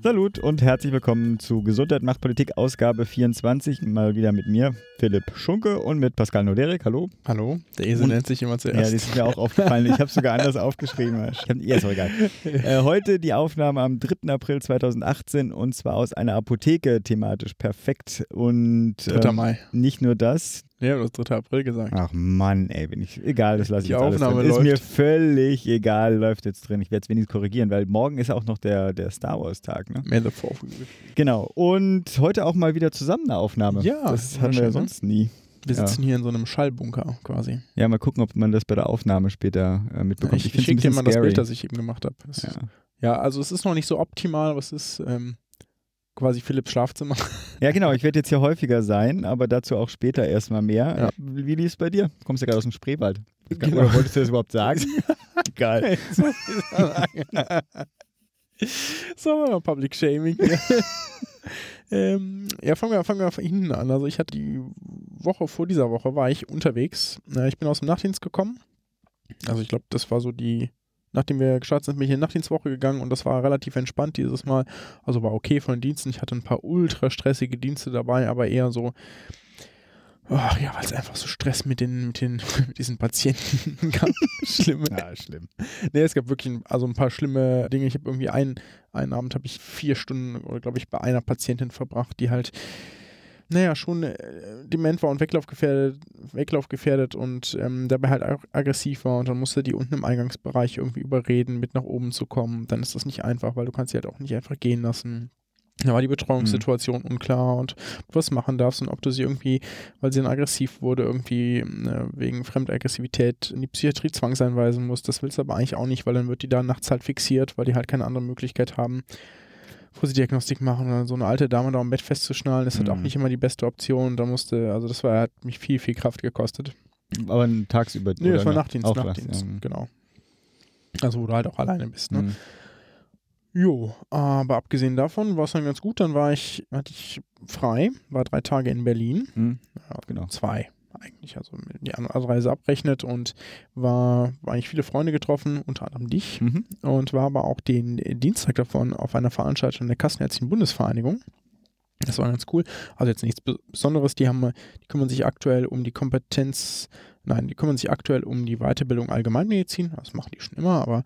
Salut und herzlich willkommen zu Gesundheit macht Politik Ausgabe 24. Mal wieder mit mir, Philipp Schunke und mit Pascal Noderik. Hallo. Hallo. Der Esel Und- nennt sich immer zuerst. Ja, das ist mir auch aufgefallen. Ich habe es sogar anders aufgeschrieben. Ich hab, ja, ist auch egal. Äh, heute die Aufnahme am 3. April 2018 und zwar aus einer Apotheke thematisch perfekt. Und 3. ähm, Mai. nicht nur das. Ja, du hast 3. April gesagt. Ach Mann, ey, bin ich. Egal, das lasse ich jetzt alles Aufnahme drin. Ist mir läuft. völlig egal, läuft jetzt drin. Ich werde es wenigstens korrigieren, weil morgen ist auch noch der, der Star Wars-Tag. Ne? May the Fourth. Genau. Und heute auch mal wieder zusammen eine Aufnahme. Ja, das haben wir ja ne? sonst nie. Wir Ja. sitzen hier in so einem Schallbunker quasi. Ja, mal gucken, ob man das bei der Aufnahme später äh, mitbekommt. ich ich ein schicke dir mal das scary. Bild, das ich eben gemacht habe. Ja. Ja. also es ist noch nicht so optimal, aber es ist ähm, quasi Philipps Schlafzimmer. ja, genau. Ich werde jetzt hier häufiger sein, aber dazu auch später erstmal mehr. Ja. Wie lief es bei dir? Du kommst ja gerade aus dem Spreewald. Genau. Oder wolltest du das überhaupt sagen? Egal. so, mal Public Shaming. ähm, ja, fangen wir, fangen wir von hinten an. Also ich hatte die Woche vor dieser Woche war ich unterwegs. Ich bin aus dem Nachtdienst gekommen. Also ich glaube, das war so die, nachdem wir gestartet sind, bin ich in die Nachtdienstwoche gegangen und das war relativ entspannt dieses Mal. Also war okay von den Diensten. Ich hatte ein paar ultra stressige Dienste dabei, aber eher so, ach ja, weil es einfach so Stress mit den, mit den, mit diesen Patienten gab. Schlimme. Ja, schlimm. Nee, es gab wirklich ein, also ein paar schlimme Dinge. Ich habe irgendwie einen, einen Abend habe ich vier Stunden oder glaube ich bei einer Patientin verbracht, die halt, naja, schon äh, dement war und weglaufgefährdet, weglaufgefährdet und ähm, dabei halt auch aggressiv war und dann musste die unten im Eingangsbereich irgendwie überreden, mit nach oben zu kommen. Dann ist das nicht einfach, weil du kannst sie halt auch nicht einfach gehen lassen. Da war die Betreuungssituation unklar und was machen darfst und ob du sie irgendwie, weil sie dann aggressiv wurde, irgendwie äh, wegen Fremdaggressivität in die Psychiatrie zwangseinweisen musst. Das willst du aber eigentlich auch nicht, weil dann wird die da nachts halt fixiert, weil die halt keine andere Möglichkeit haben, wo sie Diagnostik machen. Oder so eine alte Dame da am Bett festzuschnallen, ist halt auch Mhm. nicht immer die beste Option. Da musste, also das war, hat mich viel, viel Kraft gekostet. Aber tagsüber. Nee, das war nach- Nachtdienst, auch Nachtdienst, ja. genau. Also wo du halt auch alleine bist, ne? Mhm. Jo, aber abgesehen davon war es dann ganz gut. Dann war ich, hatte ich frei, war drei Tage in Berlin. Mhm. Ja, Genau. Zwei eigentlich, also die Anreise abrechnet und war, war eigentlich viele Freunde getroffen, unter anderem dich Mhm. und war aber auch den Dienstag davon auf einer Veranstaltung der Kassenärztlichen Bundesvereinigung. Das war ganz cool. Also jetzt nichts Be- Besonderes. Die haben, die kümmern sich aktuell um die Kompetenz, nein, die kümmern sich aktuell um die Weiterbildung Allgemeinmedizin. Das machen die schon immer, aber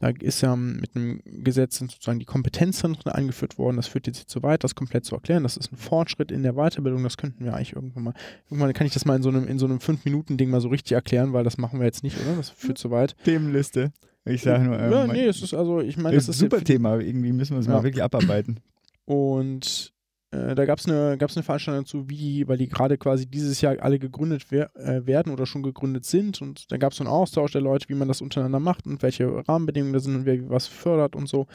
da ist ja mit einem Gesetz sozusagen die Kompetenzzentren eingeführt worden. Das führt jetzt zu weit, das komplett zu erklären. Das ist ein Fortschritt in der Weiterbildung. Das könnten wir eigentlich irgendwann mal. Irgendwann kann ich das mal in so einem, in so einem 5-Minuten-Ding mal so richtig erklären, weil das machen wir jetzt nicht, oder? Das führt zu weit. Themenliste. Ich sage nur. ähm, ja, nee, es ist also, ich meine, das das ist ein super Thema. Irgendwie müssen wir es Ja. mal wirklich abarbeiten. Und äh, da gab es eine, gab's eine Veranstaltung dazu, wie, weil die gerade quasi dieses Jahr alle gegründet wer äh, werden oder schon gegründet sind. Und da gab es so einen Austausch der Leute, wie man das untereinander macht und welche Rahmenbedingungen da sind und wer was fördert und so.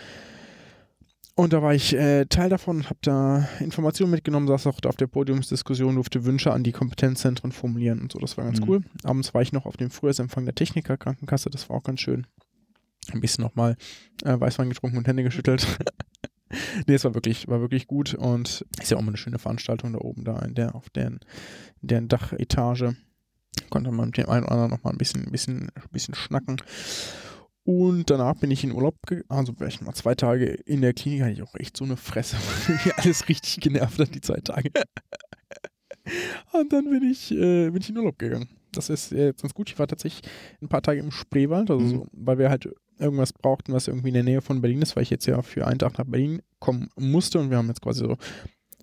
Und da war ich äh, Teil davon habe da Informationen mitgenommen, saß auch auf der Podiumsdiskussion, durfte Wünsche an die Kompetenzzentren formulieren und so. Das war ganz Mhm. cool. Abends war ich noch auf dem Frühjahrsempfang der Technikerkrankenkasse, das war auch ganz schön. Ein bisschen nochmal äh, Weißwein getrunken und Hände geschüttelt. nee, es war wirklich, war wirklich gut und ist ja auch mal eine schöne Veranstaltung da oben, da in der, auf deren, deren Dachetage. Konnte man mit dem einen oder anderen noch mal ein bisschen, ein bisschen, ein bisschen schnacken. Und danach bin ich in Urlaub, ge- also war ich mal zwei Tage in der Klinik, hatte ich auch echt so eine Fresse, weil mich alles richtig genervt hat, die zwei Tage. Und dann bin ich, äh, bin ich in Urlaub gegangen. Das ist äh, jetzt ganz gut. Ich war tatsächlich ein paar Tage im Spreewald, also Mhm. so, weil wir halt irgendwas brauchten, was irgendwie in der Nähe von Berlin ist, weil ich jetzt ja für einen Tag nach Berlin kommen musste und wir haben jetzt quasi so,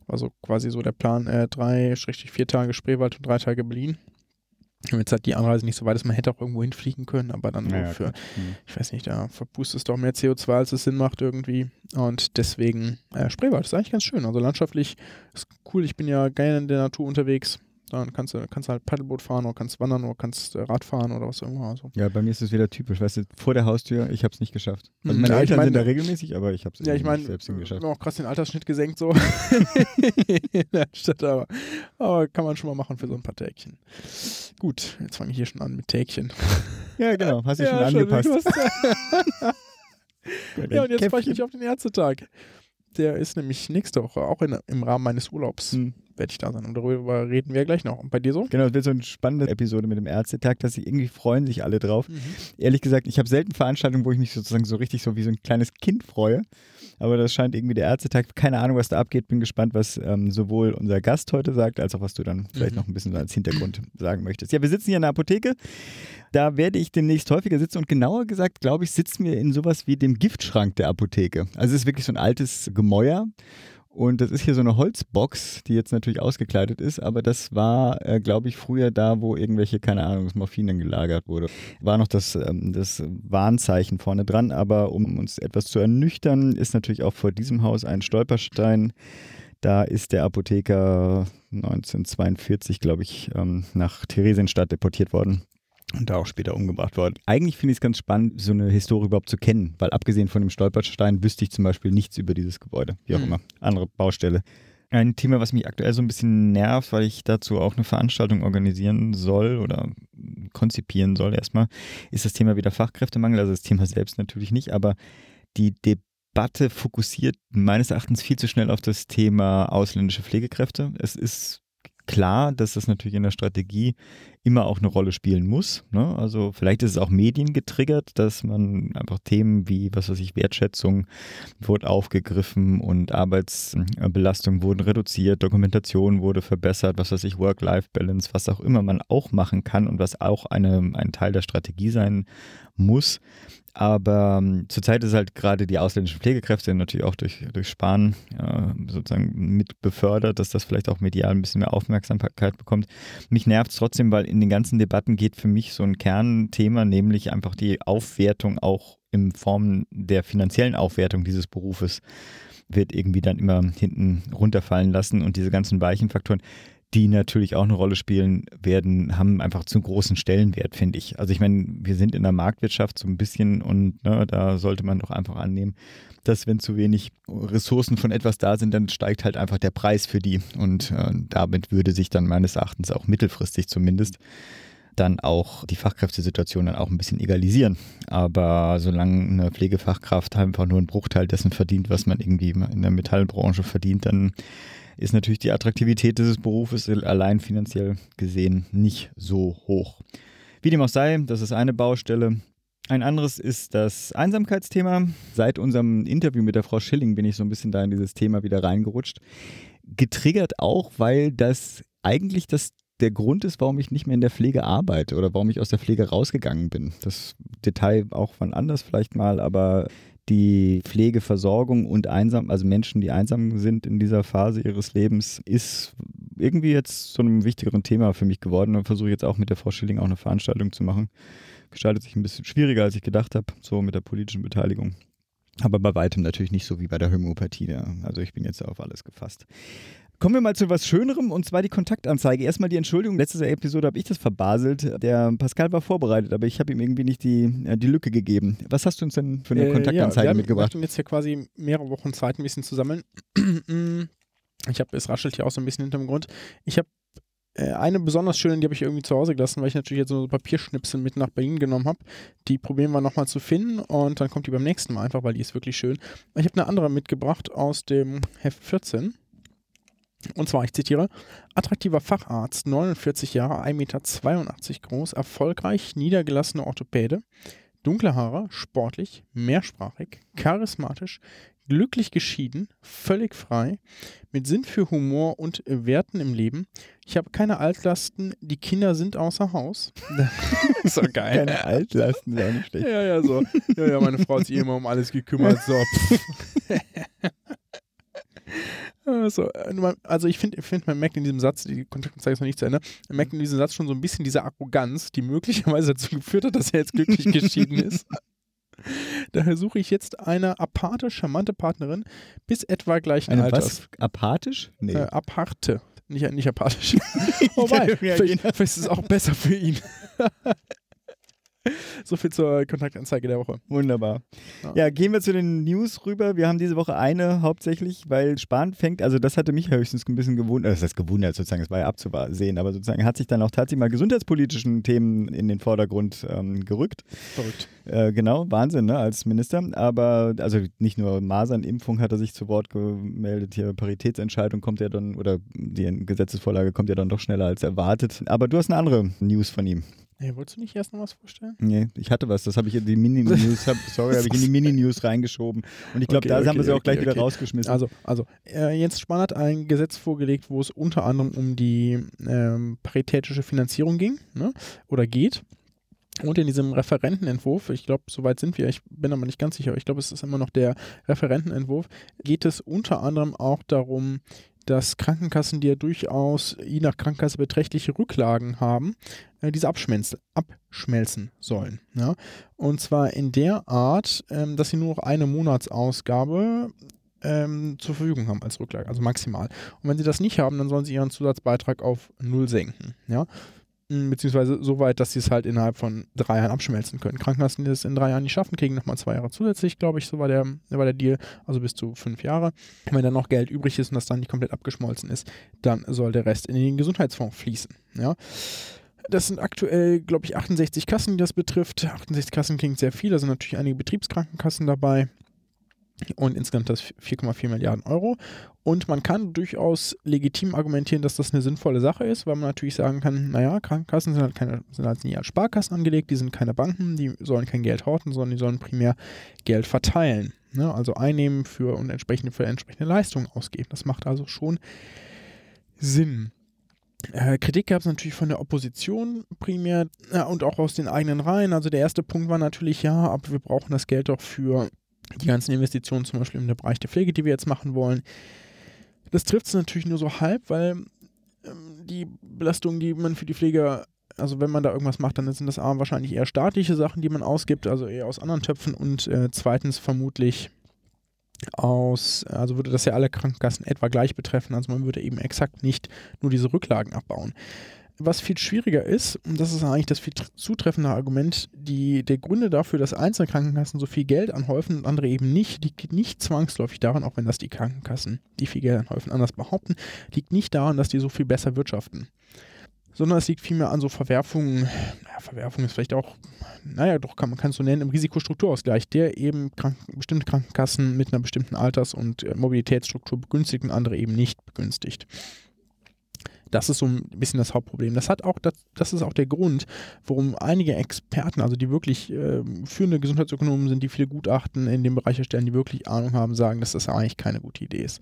also quasi so der Plan, äh, drei, schrägstrich vier Tage Spreewald und drei Tage Berlin. Und jetzt hat die Anreise nicht so weit, dass man hätte auch irgendwo hinfliegen können, aber dann Naja, für. Mhm. ich weiß nicht, da verpustest du auch mehr CO2, als es Sinn macht irgendwie. Und deswegen, äh, Spreewald ist eigentlich ganz schön. Also landschaftlich ist cool. Ich bin ja gerne in der Natur unterwegs. Dann kannst du kannst halt Paddleboot fahren oder kannst wandern oder kannst äh, Rad fahren oder was auch immer. Also. Ja, bei mir ist es wieder typisch. Weißt du, vor der Haustür, ich habe es nicht geschafft. Also Mhm. meine Ja, ich Eltern mein- sind da regelmäßig, aber ich habe es Ja, ich meine, nicht selbst hingeschafft. auch krass den Altersschnitt gesenkt so in der Stadt, aber, aber kann man schon mal machen für so ein paar Tägchen. Gut, jetzt fange ich hier schon an mit Tägchen. Ja, genau. Hast dich schon schon, angepasst. du hast- ja, und jetzt freue ich mich auf den Ärztetag. Der ist nämlich nächste Woche, auch in, im Rahmen meines Urlaubs Hm. Werde ich da sein. Und darüber reden wir gleich noch. Und bei dir so? Genau, es wird so eine spannende Episode mit dem Ärztetag, dass sie irgendwie freuen sich alle drauf. Mhm. Ehrlich gesagt, ich habe selten Veranstaltungen, wo ich mich sozusagen so richtig so wie so ein kleines Kind freue. Aber das scheint irgendwie der Ärztetag. Keine Ahnung, was da abgeht. Bin gespannt, was ähm, sowohl unser Gast heute sagt, als auch was du dann vielleicht Mhm. noch ein bisschen als Hintergrund sagen möchtest. Ja, wir sitzen hier in der Apotheke. Da werde ich demnächst häufiger sitzen und genauer gesagt, glaube ich, sitzen wir in sowas wie dem Giftschrank der Apotheke. Also es ist wirklich so ein altes Gemäuer. Und das ist hier so eine Holzbox, die jetzt natürlich ausgekleidet ist, aber das war, äh, glaube ich, früher da, wo irgendwelche, keine Ahnung, das Morphin dann gelagert wurde. War noch das, ähm, das Warnzeichen vorne dran, aber um uns etwas zu ernüchtern, ist natürlich auch vor diesem Haus ein Stolperstein. Da ist der Apotheker 1942, glaube ich, ähm, nach Theresienstadt deportiert worden und da auch später umgebracht worden. Eigentlich finde ich es ganz spannend, so eine Historie überhaupt zu kennen, weil abgesehen von dem Stolperstein wüsste ich zum Beispiel nichts über dieses Gebäude, wie auch Mhm. immer, andere Baustelle. Ein Thema, was mich aktuell so ein bisschen nervt, weil ich dazu auch eine Veranstaltung organisieren soll oder konzipieren soll erstmal, ist das Thema wieder Fachkräftemangel. Also das Thema selbst natürlich nicht, aber die Debatte fokussiert meines Erachtens viel zu schnell auf das Thema ausländische Pflegekräfte. Es ist klar, dass das natürlich in der Strategie immer auch eine Rolle spielen muss. Ne? Also vielleicht ist es auch mediengetriggert, dass man einfach Themen wie, was weiß ich, Wertschätzung wurde aufgegriffen und Arbeitsbelastung wurden reduziert, Dokumentation wurde verbessert, was weiß ich, Work-Life-Balance, was auch immer man auch machen kann und was auch eine, ein Teil der Strategie sein muss. Aber ähm, zurzeit ist halt gerade die ausländischen Pflegekräfte natürlich auch durch, durch Sparen äh, sozusagen mit befördert, dass das vielleicht auch medial ein bisschen mehr Aufmerksamkeit bekommt. Mich nervt es trotzdem, weil in den ganzen Debatten geht für mich so ein Kernthema, nämlich einfach die Aufwertung auch in Form der finanziellen Aufwertung dieses Berufes wird irgendwie dann immer hinten runterfallen lassen und diese ganzen weichen Faktoren, die natürlich auch eine Rolle spielen werden, haben einfach zu großen Stellenwert, finde ich. Also ich meine, wir sind in der Marktwirtschaft so ein bisschen und ne, da sollte man doch einfach annehmen, dass wenn zu wenig Ressourcen von etwas da sind, dann steigt halt einfach der Preis für die und äh, damit würde sich dann meines Erachtens auch mittelfristig zumindest dann auch die Fachkräftesituation dann auch ein bisschen egalisieren. Aber solange eine Pflegefachkraft einfach nur einen Bruchteil dessen verdient, was man irgendwie in der Metallbranche verdient, dann ist natürlich die Attraktivität dieses Berufes allein finanziell gesehen nicht so hoch. Wie dem auch sei, das ist eine Baustelle. Ein anderes ist das Einsamkeitsthema. Seit unserem Interview mit der Frau Schilling bin ich so ein bisschen da in dieses Thema wieder reingerutscht. Getriggert auch, weil das eigentlich das der Grund ist, warum ich nicht mehr in der Pflege arbeite oder warum ich aus der Pflege rausgegangen bin. Das Detail auch von anders vielleicht mal, aber die Pflegeversorgung und einsam, also Menschen, die einsam sind in dieser Phase ihres Lebens, ist irgendwie jetzt zu einem wichtigeren Thema für mich geworden und versuche jetzt auch mit der Frau Schilling auch eine Veranstaltung zu machen. Gestaltet sich ein bisschen schwieriger, als ich gedacht habe, so mit der politischen Beteiligung. Aber bei weitem natürlich nicht so wie bei der Homöopathie. Ja. Also ich bin jetzt auf alles gefasst. Kommen wir mal zu was Schönerem und zwar die Kontaktanzeige. Erstmal die Entschuldigung, letzte Episode habe ich das verbaselt. Der Pascal war vorbereitet, aber ich habe ihm irgendwie nicht die, äh, die Lücke gegeben. Was hast du uns denn für eine Äh, Kontaktanzeige ja, wir mitgebracht? Wir hatten jetzt ja quasi mehrere Wochen Zeit, ein bisschen zu sammeln. ich habe, es raschelt hier auch so ein bisschen hinterm Grund. Ich habe äh, eine besonders schöne, die habe ich irgendwie zu Hause gelassen, weil ich natürlich jetzt so Papierschnipsel mit nach Berlin genommen habe. Die probieren wir nochmal zu finden und dann kommt die beim nächsten Mal einfach, weil die ist wirklich schön. Ich habe eine andere mitgebracht aus dem Heft 14. Und zwar, ich zitiere, attraktiver Facharzt, 49 Jahre, 1,82 Meter groß, erfolgreich, niedergelassener Orthopäde, dunkle Haare, sportlich, mehrsprachig, charismatisch, glücklich geschieden, völlig frei, mit Sinn für Humor und Werten im Leben. Ich habe keine Altlasten, die Kinder sind außer Haus. doch geil. Keine Altlasten, auch nicht schlecht. Ja, ja, so. Ja, ja, meine Frau hat sich immer um alles gekümmert. So. Also, äh, also ich finde, find, man merkt in diesem Satz, die Kontaktanzeige ist noch nicht zu Ende, man merkt in diesem Satz schon so ein bisschen diese Arroganz, die möglicherweise dazu geführt hat, dass er jetzt glücklich geschieden ist. Daher suche ich jetzt eine aparte, charmante Partnerin bis etwa gleichen Eine Alters. was? Apathisch? Nee. Äh, aparte. nicht, nicht apathisch. Wobei, vielleicht, vielleicht ist es auch besser für ihn. So viel zur Kontaktanzeige der Woche. Wunderbar. Ja. ja. gehen wir zu den News rüber. Wir haben diese Woche eine hauptsächlich, weil Spahn fängt, also das hatte mich höchstens ein bisschen gewundert, das heißt gewundert sozusagen, das war ja abzusehen, aber sozusagen hat sich dann auch tatsächlich mal gesundheitspolitischen Themen in den Vordergrund ähm, gerückt. Verrückt. Äh, genau, Wahnsinn, ne, als Minister. Aber also nicht nur Masernimpfung hat er sich zu Wort gemeldet, hier Paritätsentscheidung kommt ja dann, oder die Gesetzesvorlage kommt ja dann doch schneller als erwartet. Aber du hast eine andere News von ihm. Nee, wolltest du nicht erst noch was vorstellen? Nee, ich hatte was. Das habe ich in die Mini-News, sorry, habe ich in die Mini-News reingeschoben. Und ich glaube, okay, da okay, haben wir sie auch gleich okay. wieder rausgeschmissen. Also, also äh, Jens Spahn hat ein Gesetz vorgelegt, wo es unter anderem um die ähm, paritätische Finanzierung ging ne? oder geht. Und in diesem Referentenentwurf, ich glaube, soweit sind wir, ich bin aber nicht ganz sicher, ich glaube, es ist immer noch der Referentenentwurf, geht es unter anderem auch darum, dass Krankenkassen, die ja durchaus je nach Krankenkasse beträchtliche Rücklagen haben, äh, diese abschmelzen, abschmelzen sollen. Ja? Und zwar in der Art, ähm, dass sie nur noch eine Monatsausgabe ähm, zur Verfügung haben als Rücklage, also maximal. Und wenn sie das nicht haben, dann sollen sie ihren Zusatzbeitrag auf null senken. Ja? Beziehungsweise so weit, dass sie es halt innerhalb von drei Jahren abschmelzen können. Krankenkassen, die das in drei Jahren nicht schaffen, kriegen nochmal zwei Jahre zusätzlich, glaube ich, so war der, war der Deal, also bis zu fünf Jahre. Und wenn dann noch Geld übrig ist und das dann nicht komplett abgeschmolzen ist, dann soll der Rest in den Gesundheitsfonds fließen. Ja. Das sind aktuell, glaube ich, 68 Kassen, die das betrifft. 68 Kassen klingt sehr viel, da sind natürlich einige Betriebskrankenkassen dabei und insgesamt das 4,4 Milliarden Euro. Und man kann durchaus legitim argumentieren, dass das eine sinnvolle Sache ist, weil man natürlich sagen kann, naja, Krankenkassen sind halt, keine, sind halt nie als Sparkassen angelegt, die sind keine Banken, die sollen kein Geld horten, sondern die sollen primär Geld verteilen. Ne? Also einnehmen für und entsprechende, für entsprechende Leistungen ausgeben. Das macht also schon Sinn. Äh, Kritik gab es natürlich von der Opposition primär äh, und auch aus den eigenen Reihen. Also der erste Punkt war natürlich, ja, aber wir brauchen das Geld doch für die ganzen Investitionen zum Beispiel im Bereich der Pflege, die wir jetzt machen wollen. Das trifft es natürlich nur so halb, weil ähm, die Belastungen, die man für die Pfleger, also wenn man da irgendwas macht, dann sind das A, wahrscheinlich eher staatliche Sachen, die man ausgibt, also eher aus anderen Töpfen und äh, zweitens vermutlich aus, also würde das ja alle Krankenkassen etwa gleich betreffen, also man würde eben exakt nicht nur diese Rücklagen abbauen. Was viel schwieriger ist, und das ist eigentlich das viel zutreffende Argument, die, der Gründe dafür, dass einzelne Krankenkassen so viel Geld anhäufen und andere eben nicht, liegt nicht zwangsläufig daran, auch wenn das die Krankenkassen, die viel Geld anhäufen, anders behaupten, liegt nicht daran, dass die so viel besser wirtschaften. Sondern es liegt vielmehr an so Verwerfungen, naja, Verwerfung ist vielleicht auch, naja, doch kann man kann es so nennen, im Risikostrukturausgleich, der eben krank, bestimmte Krankenkassen mit einer bestimmten Alters- und äh, Mobilitätsstruktur begünstigt und andere eben nicht begünstigt. Das ist so ein bisschen das Hauptproblem. Das hat auch, das, das ist auch der Grund, warum einige Experten, also die wirklich äh, führende Gesundheitsökonomen sind, die viele Gutachten in dem Bereich erstellen, die wirklich Ahnung haben, sagen, dass das eigentlich keine gute Idee ist.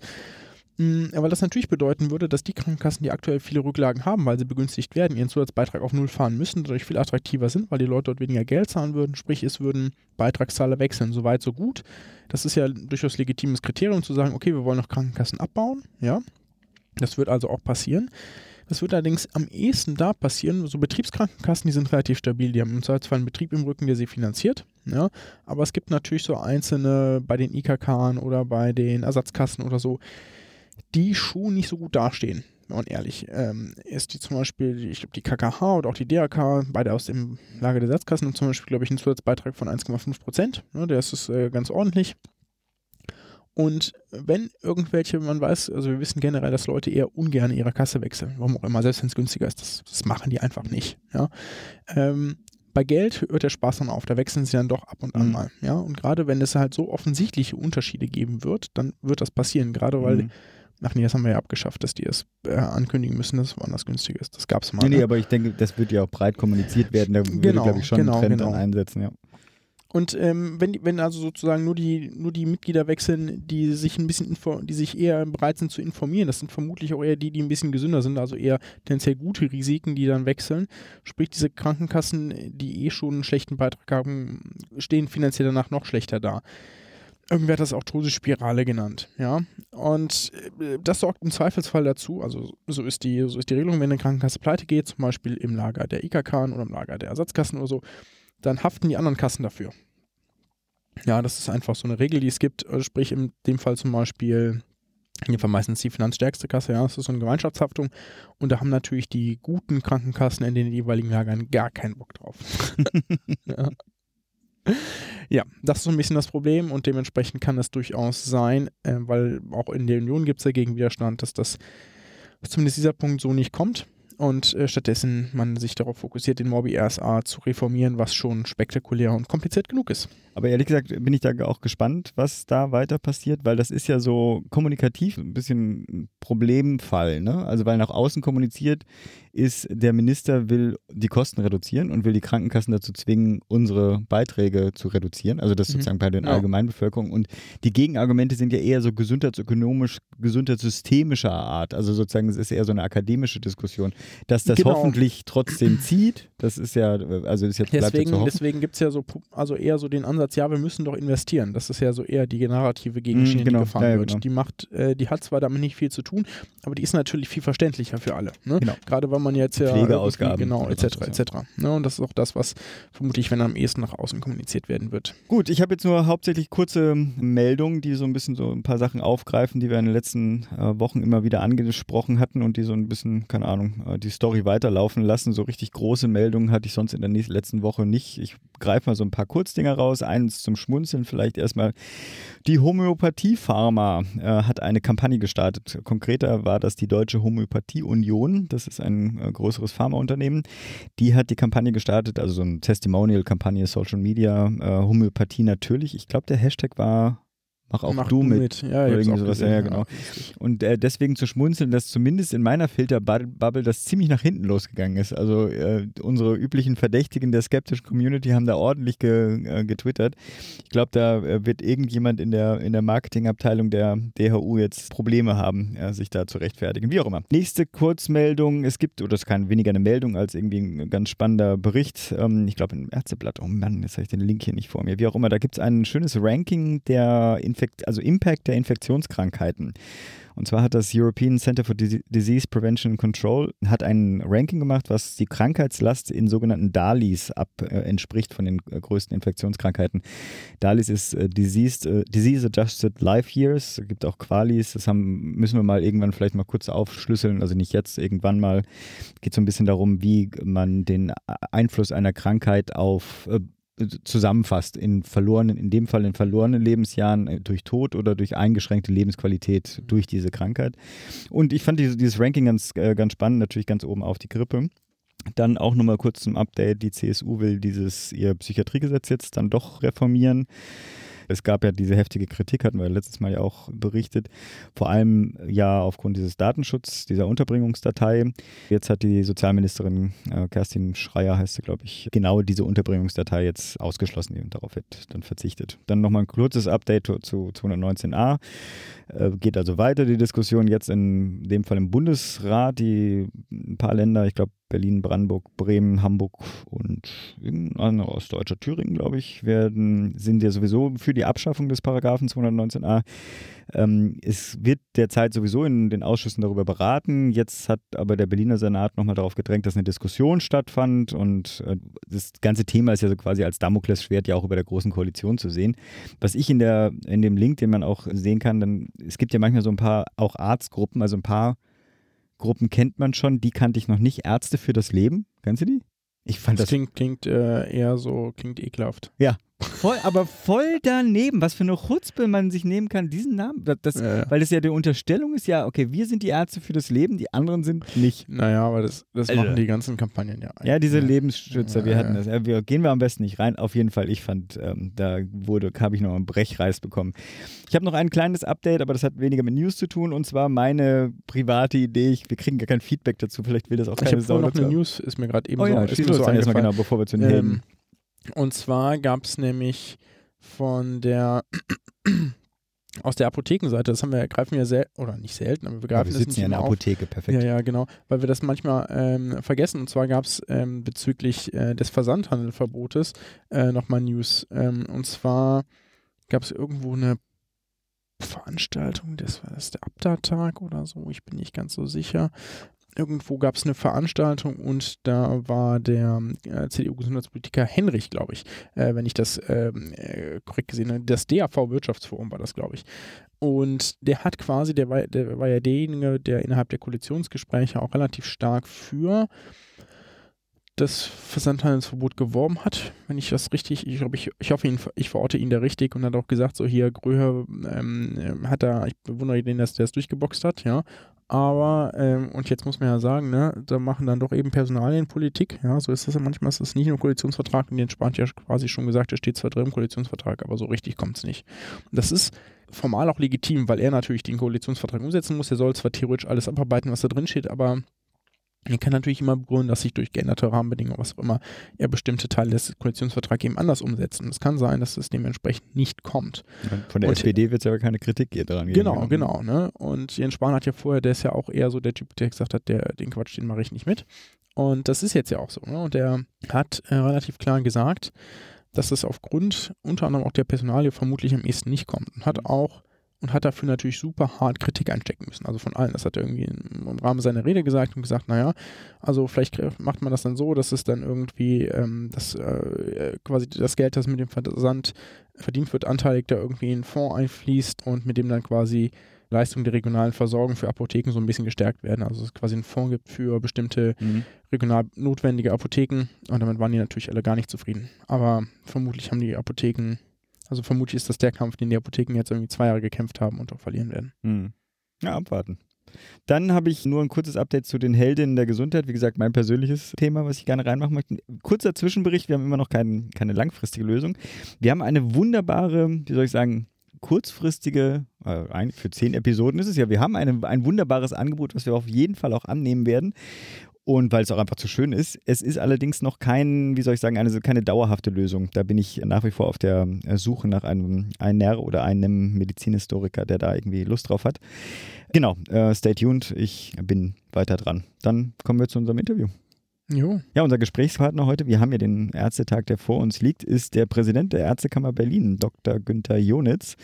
Weil das natürlich bedeuten würde, dass die Krankenkassen, die aktuell viele Rücklagen haben, weil sie begünstigt werden, ihren Zusatzbeitrag auf Null fahren müssen, dadurch viel attraktiver sind, weil die Leute dort weniger Geld zahlen würden. Sprich, es würden Beitragszahler wechseln. Soweit, so gut. Das ist ja durchaus legitimes Kriterium zu sagen, okay, wir wollen noch Krankenkassen abbauen. Ja, das wird also auch passieren. Das wird allerdings am ehesten da passieren. So Betriebskrankenkassen, die sind relativ stabil. Die haben im Zweifelsfall einen Betrieb im Rücken, der sie finanziert. Ja? Aber es gibt natürlich so einzelne bei den IKK oder bei den Ersatzkassen oder so, die schon nicht so gut dastehen. Man ehrlich ähm, ist, die zum Beispiel, ich glaube, die KKH oder auch die DRK, beide aus dem Lager der Ersatzkassen, haben zum Beispiel, glaube ich, einen Zusatzbeitrag von 1,5 Prozent. Ja, der ist äh, ganz ordentlich. Und wenn irgendwelche, man weiß, also wir wissen generell, dass Leute eher ungern ihre Kasse wechseln, warum auch immer, selbst wenn es günstiger ist, das, das, machen die einfach nicht. Ja. Ähm, bei Geld hört der Spaß dann auf, da wechseln sie dann doch ab und an mhm. mal. Ja. Und gerade wenn es halt so offensichtliche Unterschiede geben wird, dann wird das passieren, gerade weil mhm. Ach nee, das haben wir ja abgeschafft, dass die es äh, ankündigen müssen, dass es woanders günstiger ist. Das gab es mal. Nee, nee, ne? aber ich denke, das wird ja auch breit kommuniziert werden. Da genau, würde, glaube ich, schon genau, Trend genau. dann einsetzen, ja. Und ähm, wenn, wenn also sozusagen nur die, nur die Mitglieder wechseln, die sich ein bisschen die sich eher bereit sind zu informieren, das sind vermutlich auch eher die, die ein bisschen gesünder sind, also eher tendenziell gute Risiken, die dann wechseln. Sprich, diese Krankenkassen, die eh schon einen schlechten Beitrag haben, stehen finanziell danach noch schlechter da. Irgendwer hat das auch Todesspirale genannt, ja. Und äh, das sorgt im Zweifelsfall dazu, also so ist die, so ist die Regelung, wenn eine Krankenkasse pleite geht, zum Beispiel im Lager der IKK oder im Lager der Ersatzkassen oder so, dann haften die anderen Kassen dafür. Ja, das ist einfach so eine Regel, die es gibt. Also sprich, in dem Fall zum Beispiel in dem Fall meistens die finanzstärkste Kasse, ja, das ist so eine Gemeinschaftshaftung. Und da haben natürlich die guten Krankenkassen in den jeweiligen Lagern gar keinen Bock drauf. ja. ja. das ist so ein bisschen das Problem und dementsprechend kann es durchaus sein, äh, weil auch in der Union gibt es dagegen Widerstand, dass das zumindest dieser Punkt so nicht kommt und äh, stattdessen man sich darauf fokussiert, den Morbi RSA zu reformieren, was schon spektakulär und kompliziert genug ist. Aber ehrlich gesagt bin ich da auch gespannt, was da weiter passiert, weil das ist ja so kommunikativ ein bisschen ein Problemfall. Ne? Also weil nach außen kommuniziert ist, der Minister will die Kosten reduzieren und will die Krankenkassen dazu zwingen, unsere Beiträge zu reduzieren. Also das mhm. sozusagen bei der ja. Allgemeinbevölkerung. Und die Gegenargumente sind ja eher so gesundheitsökonomisch, gesundheitssystemischer Art. Also sozusagen es ist eher so eine akademische Diskussion. Dass das genau. hoffentlich trotzdem zieht, das ist ja, also ist jetzt deswegen, ja deswegen gibt es ja so, also eher so den Ansatz, ja, wir müssen doch investieren. Das ist ja so eher die Narrative Gegenschiene, mm, genau. die gefahren ja, ja, wird. Genau. Die macht, äh, die hat zwar damit nicht viel zu tun, aber die ist natürlich viel verständlicher für alle. Ne? Genau. Gerade weil man jetzt ja Pflegeausgaben genau etc. etc. Ne? Und das ist auch das, was vermutlich, wenn am ehesten nach außen kommuniziert werden wird. Gut, ich habe jetzt nur hauptsächlich kurze Meldungen, die so ein bisschen so ein paar Sachen aufgreifen, die wir in den letzten äh, Wochen immer wieder angesprochen hatten und die so ein bisschen, keine Ahnung, äh, die Story weiterlaufen lassen. So richtig große Meldungen hatte ich sonst in der nächsten, letzten Woche nicht. Ich greife mal so ein paar Kurzdinger raus. Eins zum Schmunzeln vielleicht erstmal. Die Homöopathie-Pharma äh, hat eine Kampagne gestartet. Konkreter war das die Deutsche Homöopathie-Union. Das ist ein äh, größeres Pharmaunternehmen. Die hat die Kampagne gestartet, also so eine Testimonial-Kampagne, Social Media, äh, Homöopathie natürlich. Ich glaube, der Hashtag war Mach auch Mach du, mit. mit. Ja, oder irgendwie sowas. Gesehen, ja, genau. Ja, und äh, deswegen zu schmunzeln, dass zumindest in meiner Filterbubble das ziemlich nach hinten losgegangen ist. Also äh, unsere üblichen Verdächtigen der skeptischen Community haben da ordentlich ge, äh, getwittert. Ich glaube, da äh, wird irgendjemand in der, in der Marketingabteilung der DHU jetzt Probleme haben, sich da zu rechtfertigen. Wie auch immer. Nächste Kurzmeldung. Es gibt, oder es ist kein weniger eine Meldung als irgendwie ein ganz spannender Bericht. Ähm, ich glaube im Ärzteblatt. Oh Mann, jetzt habe ich den Link hier nicht vor mir. Wie auch immer, da gibt es ein schönes Ranking der Infekt also Impact der Infektionskrankheiten. Und zwar hat das European Center for Disease Prevention and Control hat ein Ranking gemacht, was die Krankheitslast in sogenannten DALIs ab äh, entspricht von den äh, größten Infektionskrankheiten. DALIs ist äh, Disease, äh, Disease Adjusted Life Years, es gibt auch Qualis, das haben, müssen wir mal irgendwann vielleicht mal kurz aufschlüsseln, also nicht jetzt, irgendwann mal. Geht so ein bisschen darum, wie man den Einfluss einer Krankheit auf äh, zusammenfasst in verlorenen, in dem Fall in verlorenen Lebensjahren äh, durch Tod oder durch eingeschränkte Lebensqualität mhm. durch diese Krankheit. Und ich fand dieses, dieses Ranking ganz, äh, ganz spannend, natürlich ganz oben auf die Grippe. Dann auch nochmal kurz zum Update. Die CSU will dieses ihr Psychiatriegesetz jetzt dann doch reformieren. Es gab ja diese heftige Kritik, hatten wir letztes Mal ja auch berichtet, vor allem ja aufgrund dieses Datenschutzes, dieser Unterbringungsdatei. Jetzt hat die Sozialministerin äh, Kerstin Schreier, heißt sie, glaube ich, genau diese Unterbringungsdatei jetzt ausgeschlossen und darauf wird dann verzichtet. Dann nochmal ein kurzes Update zu 219a. Äh, geht also weiter die Diskussion jetzt in dem Fall im Bundesrat. Die ein paar Länder, ich glaube Berlin, Brandenburg, Bremen, Hamburg und irgendein ostdeutscher Thüringen, glaube ich, werden, sind ja sowieso für die Abschaffung des Paragraphen 219a. Ähm, es wird derzeit sowieso in den Ausschüssen darüber beraten. Jetzt hat aber der Berliner Senat nochmal darauf gedrängt, dass eine Diskussion stattfand und äh, das ganze Thema ist ja so quasi als Damoklesschwert ja auch über der Großen Koalition zu sehen. Was ich in, der, in dem Link, den man auch sehen kann, dann, es gibt ja manchmal so ein paar auch Arztgruppen, also ein paar Gruppen kennt man schon, die kannte ich noch nicht. Ärzte für das Leben, kennst du die? Ich fand das, das klingt, klingt äh, eher so, klingt ekelhaft. Ja, Voll, aber voll daneben, was für eine Chutzpe man sich nehmen kann, diesen Namen. Das, ja, ja. Weil das ja die Unterstellung ist, ja, okay, wir sind die Ärzte für das Leben, die anderen sind nicht. Naja, aber das, das also, machen die ganzen Kampagnen ja. Ja, diese ja. Lebensschützer, wir hatten das. Ja, wir, gehen wir am besten nicht rein. Auf jeden Fall, ich fand, ähm, da wurde, habe ich noch einen Brechreiß bekommen. Ich habe noch ein kleines Update, aber das hat weniger mit News zu tun und zwar meine private Idee. Ich, wir kriegen gar kein Feedback dazu, vielleicht will das auch keine Ich habe noch eine News, ist mir gerade eben oh, so, ja, ist mir so erstmal genau, bevor wir zu den ähm, und zwar gab es nämlich von der aus der Apothekenseite, das haben wir, greifen wir selten, oder nicht selten, aber wir greifen ja, wir das nicht ja in der Apotheke, perfekt. Ja, ja, genau, weil wir das manchmal ähm, vergessen. Und zwar gab es ähm, bezüglich äh, des Versandhandelverbotes äh, nochmal News. Ähm, und zwar gab es irgendwo eine Veranstaltung, das war das der Abda-Tag oder so, ich bin nicht ganz so sicher. Irgendwo gab es eine Veranstaltung und da war der äh, CDU-Gesundheitspolitiker Henrich, glaube ich, äh, wenn ich das ähm, äh, korrekt gesehen habe, das DAV-Wirtschaftsforum war das, glaube ich. Und der hat quasi, der war, der war ja derjenige, der innerhalb der Koalitionsgespräche auch relativ stark für das Versandhandelsverbot geworben hat, wenn ich das richtig, ich glaube, ich, ich hoffe, ihn, ich verorte ihn da richtig und hat auch gesagt, so hier, Gröhe ähm, hat da, ich bewundere den, dass der es durchgeboxt hat, ja, aber, ähm, und jetzt muss man ja sagen, ne, da machen dann doch eben Personalien Politik. Ja, so ist das ja manchmal. Ist das nicht nur Koalitionsvertrag, den Spahn ja quasi schon gesagt, der steht zwar drin im Koalitionsvertrag, aber so richtig kommt es nicht. Und das ist formal auch legitim, weil er natürlich den Koalitionsvertrag umsetzen muss. Er soll zwar theoretisch alles abarbeiten, was da drin steht, aber er kann natürlich immer begründen, dass sich durch geänderte Rahmenbedingungen, was auch immer, er bestimmte Teile des Koalitionsvertrags eben anders umsetzt. Und es kann sein, dass es dementsprechend nicht kommt. Von der und, SPD wird es ja keine Kritik hier dran geben. Genau, genau. Ne? Und Jens Spahn hat ja vorher, der ist ja auch eher so der Typ, der gesagt hat, der, den Quatsch, den mache ich nicht mit. Und das ist jetzt ja auch so. Ne? Und er hat äh, relativ klar gesagt, dass es aufgrund unter anderem auch der Personalie vermutlich am ehesten nicht kommt. Und hat auch und hat dafür natürlich super hart Kritik einstecken müssen. Also von allen. Das hat er irgendwie im Rahmen seiner Rede gesagt und gesagt, naja, also vielleicht macht man das dann so, dass es dann irgendwie ähm, das, äh, quasi das Geld, das mit dem Versand verdient wird, anteilig da irgendwie in einen Fonds einfließt und mit dem dann quasi Leistungen der regionalen Versorgung für Apotheken so ein bisschen gestärkt werden. Also es quasi einen Fonds gibt für bestimmte mhm. regional notwendige Apotheken und damit waren die natürlich alle gar nicht zufrieden. Aber vermutlich haben die Apotheken also vermutlich ist das der Kampf, den die Apotheken jetzt irgendwie zwei Jahre gekämpft haben und auch verlieren werden. Hm. Ja, abwarten. Dann habe ich nur ein kurzes Update zu den Heldinnen der Gesundheit. Wie gesagt, mein persönliches Thema, was ich gerne reinmachen möchte. Kurzer Zwischenbericht, wir haben immer noch kein, keine langfristige Lösung. Wir haben eine wunderbare, wie soll ich sagen, kurzfristige, äh, für zehn Episoden ist es ja, wir haben eine, ein wunderbares Angebot, was wir auf jeden Fall auch annehmen werden und weil es auch einfach zu schön ist. Es ist allerdings noch kein, wie soll ich sagen, eine, keine dauerhafte Lösung. Da bin ich nach wie vor auf der äh, Suche nach einem einer oder einem Medizinhistoriker, der da irgendwie Lust drauf hat. Genau, äh, stay tuned, ich bin weiter dran. Dann kommen wir zu unserem Interview. Jo. Ja, unser Gesprächspartner heute, wir haben ja den Ärztetag, der vor uns liegt, ist der Präsident der Ärztekammer Berlin, Dr. Günther Jonitz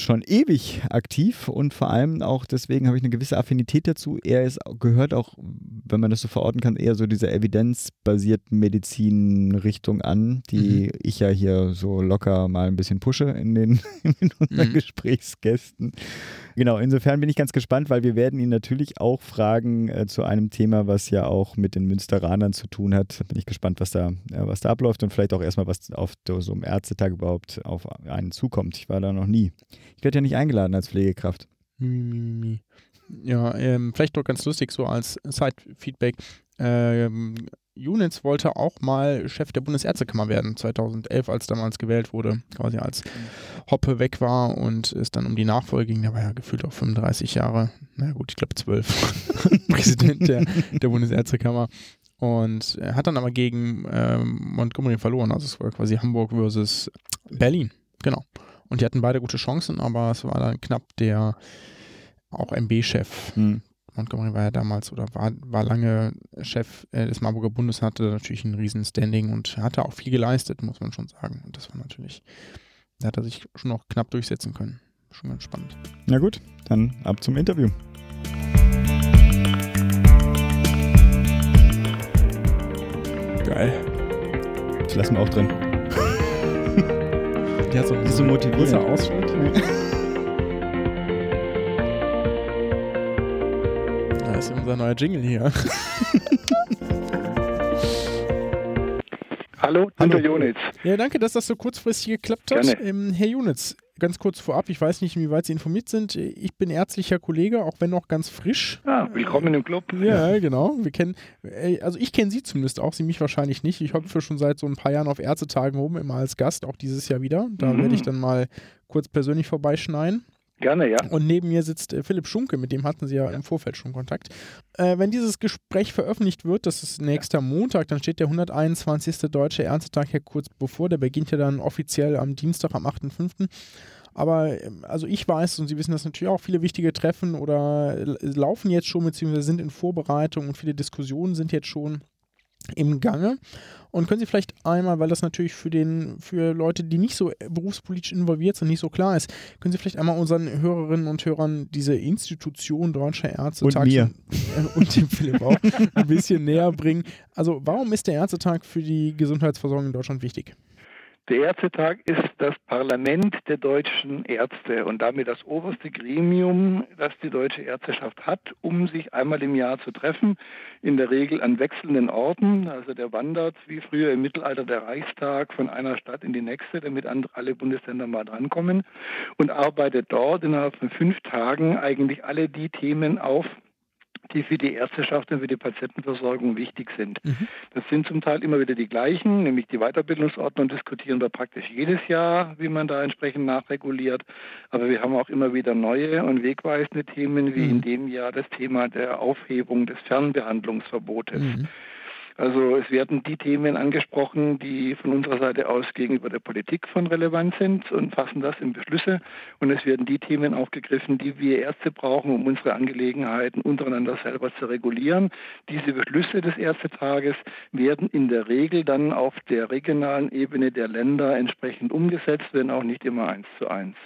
schon ewig aktiv und vor allem auch deswegen habe ich eine gewisse Affinität dazu. Er ist, gehört auch, wenn man das so verorten kann, eher so dieser evidenzbasierten Medizin-Richtung an, die mhm. ich ja hier so locker mal ein bisschen pushe in den in unseren mhm. Gesprächsgästen. Genau, insofern bin ich ganz gespannt, weil wir werden ihn natürlich auch fragen äh, zu einem Thema, was ja auch mit den Münsteranern zu tun hat. Bin ich gespannt, was da, äh, was da abläuft und vielleicht auch erstmal, was auf so einem Ärztetag überhaupt auf einen zukommt. Ich war da noch nie. Ich werde ja nicht eingeladen als Pflegekraft. Ja, ähm, vielleicht doch ganz lustig so als Side-Feedback. Ähm, Junitz wollte auch mal Chef der Bundesärztekammer werden, 2011, als damals gewählt wurde, quasi als Hoppe weg war und es dann um die Nachfolge ging. Der war ja gefühlt auch 35 Jahre, na gut, ich glaube 12, Präsident der, der Bundesärztekammer. Und er hat dann aber gegen ähm, Montgomery verloren, also es war quasi Hamburg versus Berlin, genau. Und die hatten beide gute Chancen, aber es war dann knapp der auch MB-Chef. Hm. Montgomery war ja damals oder war, war lange Chef äh, des Marburger Bundes, hatte natürlich ein riesen Standing und hatte auch viel geleistet, muss man schon sagen. Und das war natürlich, da hat er sich schon noch knapp durchsetzen können. Schon ganz spannend. Na gut, dann ab zum Interview. Geil. Das lassen wir auch drin. Hat so, so motiviert. Ausschnitt. Das ist unser neuer Jingle hier. Hallo, Hallo. Junitz. Ja, danke, dass das so kurzfristig geklappt hat. Ähm, Herr Junitz, ganz kurz vorab, ich weiß nicht, inwieweit Sie informiert sind. Ich bin ärztlicher Kollege, auch wenn noch ganz frisch. Ah, willkommen im Club. Ja, genau. Wir kennen, äh, also ich kenne Sie zumindest auch, Sie mich wahrscheinlich nicht. Ich hoffe schon seit so ein paar Jahren auf Ärztetagen oben, immer als Gast, auch dieses Jahr wieder. Da mhm. werde ich dann mal kurz persönlich vorbeischneiden. Gerne, ja. Und neben mir sitzt äh, Philipp Schunke, mit dem hatten Sie ja, ja. im Vorfeld schon Kontakt. Äh, wenn dieses Gespräch veröffentlicht wird, das ist nächster ja. Montag, dann steht der 121. Deutsche Ärztetag ja kurz bevor. Der beginnt ja dann offiziell am Dienstag, am 8.5. Aber ähm, also ich weiß, und Sie wissen das natürlich auch, viele wichtige Treffen oder laufen jetzt schon, beziehungsweise sind in Vorbereitung und viele Diskussionen sind jetzt schon. Im Gange. Und können Sie vielleicht einmal, weil das natürlich für den, für Leute, die nicht so berufspolitisch involviert sind, nicht so klar ist, können Sie vielleicht einmal unseren Hörerinnen und Hörern diese Institution Deutscher Ärztetag Und mir. und dem Philipp auch ein bisschen näher bringen. Also warum ist der Ärztetag für die Gesundheitsversorgung in Deutschland wichtig? Der Ärztetag ist das Parlament der deutschen Ärzte und damit das oberste Gremium, das die deutsche Ärzteschaft hat, um sich einmal im Jahr zu treffen, in der Regel an wechselnden Orten. Also der wandert wie früher im Mittelalter der Reichstag von einer Stadt in die nächste, damit alle Bundesländer mal drankommen und arbeitet dort innerhalb von fünf Tagen eigentlich alle die Themen auf, die für die Ärzteschaft und für die Patientenversorgung wichtig sind. Mhm. Das sind zum Teil immer wieder die gleichen, nämlich die Weiterbildungsordnung diskutieren wir praktisch jedes Jahr, wie man da entsprechend nachreguliert. Aber wir haben auch immer wieder neue und wegweisende Themen, wie Mhm. in dem Jahr das Thema der Aufhebung des Fernbehandlungsverbotes. Mhm. Also es werden die Themen angesprochen, die von unserer Seite aus gegenüber der Politik von Relevanz sind und fassen das in Beschlüsse. Und es werden die Themen aufgegriffen, die wir Ärzte brauchen, um unsere Angelegenheiten untereinander selber zu regulieren. Diese Beschlüsse des Ärztetages werden in der Regel dann auf der regionalen Ebene der Länder entsprechend umgesetzt, wenn auch nicht immer eins zu eins.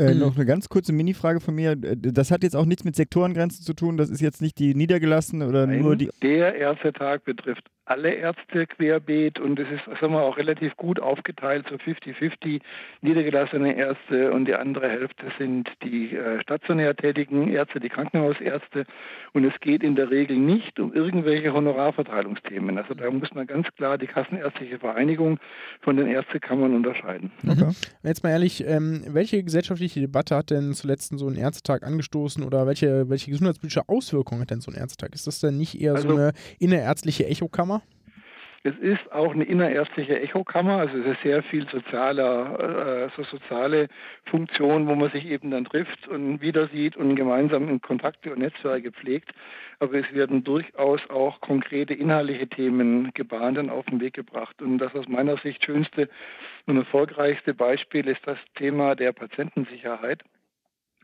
Äh, Mhm. Noch eine ganz kurze Mini-Frage von mir. Äh, Das hat jetzt auch nichts mit Sektorengrenzen zu tun. Das ist jetzt nicht die niedergelassene oder nur die. Der Ärztetag betrifft alle Ärzte querbeet und es ist sagen wir, auch relativ gut aufgeteilt, so 50-50 niedergelassene Ärzte und die andere Hälfte sind die äh, stationär tätigen Ärzte, die Krankenhausärzte und es geht in der Regel nicht um irgendwelche Honorarverteilungsthemen. Also da muss man ganz klar die Kassenärztliche Vereinigung von den Ärztekammern unterscheiden. Okay. Jetzt mal ehrlich, ähm, welche gesellschaftliche Debatte hat denn zuletzt so ein Ärztetag angestoßen oder welche, welche gesundheitspolitische Auswirkungen hat denn so ein Ärztetag? Ist das denn nicht eher so Also- eine innerärztliche Echokammer? Es ist auch eine innerärztliche Echokammer, also es ist sehr viel sozialer, äh, so soziale Funktion, wo man sich eben dann trifft und wieder sieht und gemeinsam in Kontakte und Netzwerke pflegt. Aber es werden durchaus auch konkrete inhaltliche Themen gebahnt und auf den Weg gebracht. Und das aus meiner Sicht schönste und erfolgreichste Beispiel ist das Thema der Patientensicherheit.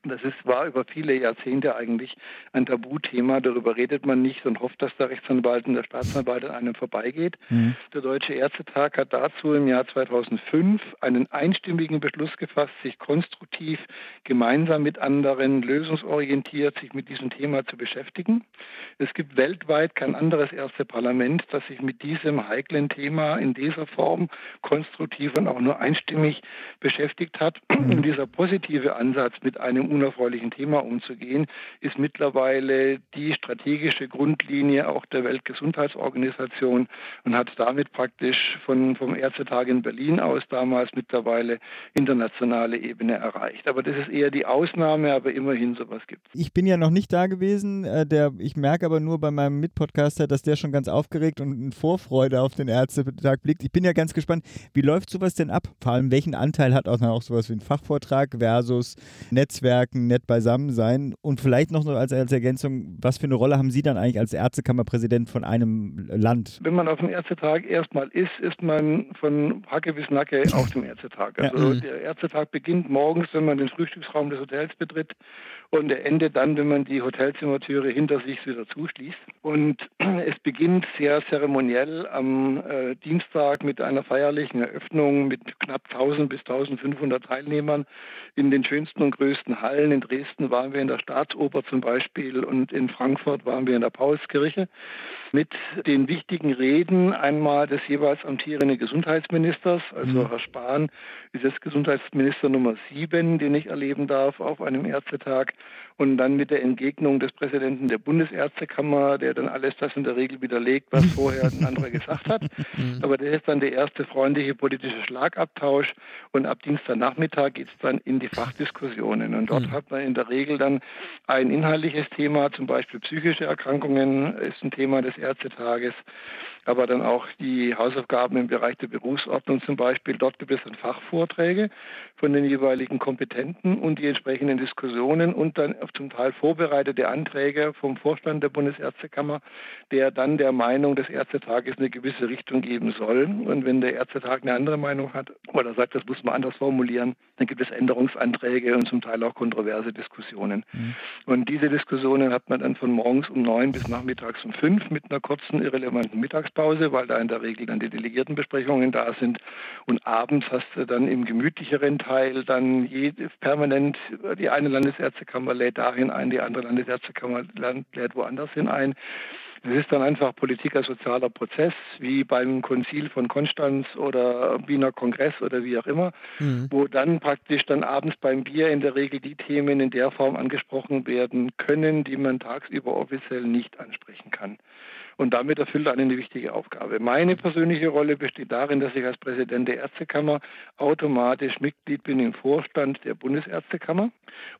Das ist, war über viele Jahrzehnte eigentlich ein Tabuthema. Darüber redet man nicht und hofft, dass der Rechtsanwalt und der Staatsanwalt an einem vorbeigeht. Mhm. Der Deutsche Ärztetag hat dazu im Jahr 2005 einen einstimmigen Beschluss gefasst, sich konstruktiv gemeinsam mit anderen lösungsorientiert sich mit diesem Thema zu beschäftigen. Es gibt weltweit kein anderes Ärzteparlament, das sich mit diesem heiklen Thema in dieser Form konstruktiv und auch nur einstimmig beschäftigt hat. Und dieser positive Ansatz, mit einem unerfreulichen Thema umzugehen, ist mittlerweile die strategische Grundlinie auch der Weltgesundheitsorganisation und hat damit praktisch von, vom Ärztetag in Berlin aus damals mittlerweile internationale Ebene erreicht. Aber das ist eher die Ausnahme, aber immerhin sowas gibt Ich bin ja noch nicht da gewesen. Äh, der, ich merke aber nur bei meinem Mitpodcaster, dass der schon ganz aufgeregt und in Vorfreude auf den Ärztetag blickt. Ich bin ja ganz gespannt, wie läuft sowas denn ab? Vor allem, welchen Anteil hat auch, auch sowas wie ein Fachvortrag versus Netzwerken, nett beisammen sein? Und vielleicht noch als, als Ergänzung, was für eine Rolle haben Sie dann eigentlich als Ärztekammerpräsident von einem Land? Wenn man auf dem Ärztetag erstmal ist, ist man von Hacke bis Nacke auf dem Ärztetag. Ja. Also Mhm. der Ärztetag beginnt morgens, wenn man den Frühstücksraum des Hotels betritt und er endet dann, wenn man die Hotelzimmertüre hinter sich wieder zuschließt. Und es beginnt sehr zeremoniell am äh, Dienstag mit einer feierlichen Eröffnung mit knapp 1000 bis 1500 Teilnehmern in den schönsten und größten Hallen. In Dresden waren wir in der Staatsoper zum Beispiel und in Frankfurt waren wir in der Paulskirche. Mit den wichtigen Reden einmal des jeweils amtierenden Gesundheitsministers, also Mhm. Herr Spahn ist jetzt Gesundheitsminister Nummer sieben, den ich erleben darf auf einem Ärztetag und dann mit der Entgegnung des Präsidenten der Bundesärztekammer, der dann alles das in der Regel widerlegt, was vorher ein anderer gesagt hat. Aber das ist dann der erste freundliche politische Schlagabtausch und ab Dienstagnachmittag geht es dann in die Fachdiskussionen und dort Mhm. hat man in der Regel dann ein inhaltliches Thema, zum Beispiel psychische Erkrankungen ist ein Thema des Ärztetages, aber dann auch die Hausaufgaben im Bereich der Berufsordnung zum Beispiel. Dort gibt es dann Fachvorträge von den jeweiligen Kompetenten und die entsprechenden Diskussionen und dann zum Teil vorbereitete Anträge vom Vorstand der Bundesärztekammer, der dann der Meinung des Ärztetages eine gewisse Richtung geben soll. Und wenn der Ärztetag eine andere Meinung hat oder sagt, das muss man anders formulieren, dann gibt es Änderungsanträge und zum Teil auch kontroverse Diskussionen. Und diese Diskussionen hat man dann von morgens um neun bis nachmittags um fünf mit einer kurzen, irrelevanten Mittagspause Mittagspause, weil da in der Regel dann die Delegiertenbesprechungen da sind. Und abends hast du dann im gemütlicheren Teil dann permanent, die eine Landesärztekammer lädt dahin ein, die andere Landesärztekammer lädt woanders hin ein. Es ist dann einfach Politik als sozialer Prozess, wie beim Konzil von Konstanz oder Wiener Kongress oder wie auch immer, mhm. wo dann praktisch dann abends beim Bier in der Regel die Themen in der Form angesprochen werden können, die man tagsüber offiziell nicht ansprechen kann. Und damit erfüllt er eine wichtige Aufgabe. Meine persönliche Rolle besteht darin, dass ich als Präsident der Ärztekammer automatisch Mitglied bin im Vorstand der Bundesärztekammer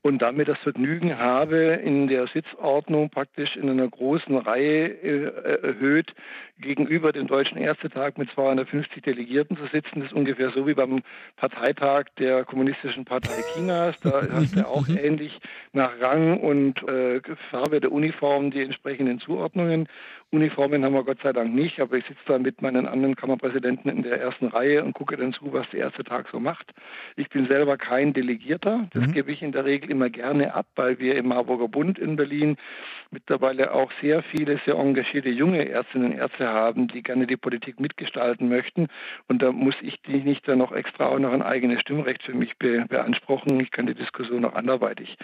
und damit das Vergnügen habe, in der Sitzordnung praktisch in einer großen Reihe äh, erhöht gegenüber dem Deutschen Ärztetag mit 250 Delegierten zu sitzen. Das ist ungefähr so wie beim Parteitag der Kommunistischen Partei Chinas. Da hast du auch ähnlich nach Rang und äh, Farbe der Uniform die entsprechenden Zuordnungen. Uniformen haben wir Gott sei Dank nicht, aber ich sitze da mit meinen anderen Kammerpräsidenten in der ersten Reihe und gucke dann zu, was der erste Tag so macht. Ich bin selber kein Delegierter, das mhm. gebe ich in der Regel immer gerne ab, weil wir im Marburger Bund in Berlin mittlerweile auch sehr viele sehr engagierte junge Ärztinnen und Ärzte haben, die gerne die Politik mitgestalten möchten. Und da muss ich die nicht dann noch extra auch noch ein eigenes Stimmrecht für mich be beanspruchen. Ich kann die Diskussion auch anderweitig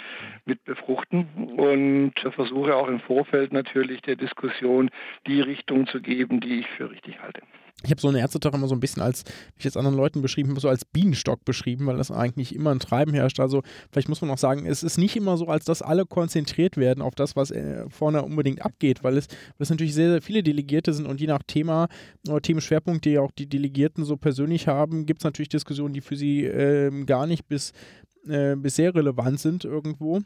mit befruchten und versuche auch im Vorfeld natürlich der Diskussion die Richtung zu geben, die ich für richtig halte. Ich habe so einen Ärztetag immer so ein bisschen als, wie ich jetzt anderen Leuten beschrieben habe, so als Bienenstock beschrieben, weil das eigentlich immer ein Treiben herrscht. Also vielleicht muss man auch sagen, es ist nicht immer so, als dass alle konzentriert werden auf das, was äh, vorne unbedingt abgeht, weil es, weil es natürlich sehr, sehr viele Delegierte sind und je nach Thema oder Themenschwerpunkt, die auch die Delegierten so persönlich haben, gibt es natürlich Diskussionen, die für sie äh, gar nicht bis, äh, bis sehr relevant sind irgendwo.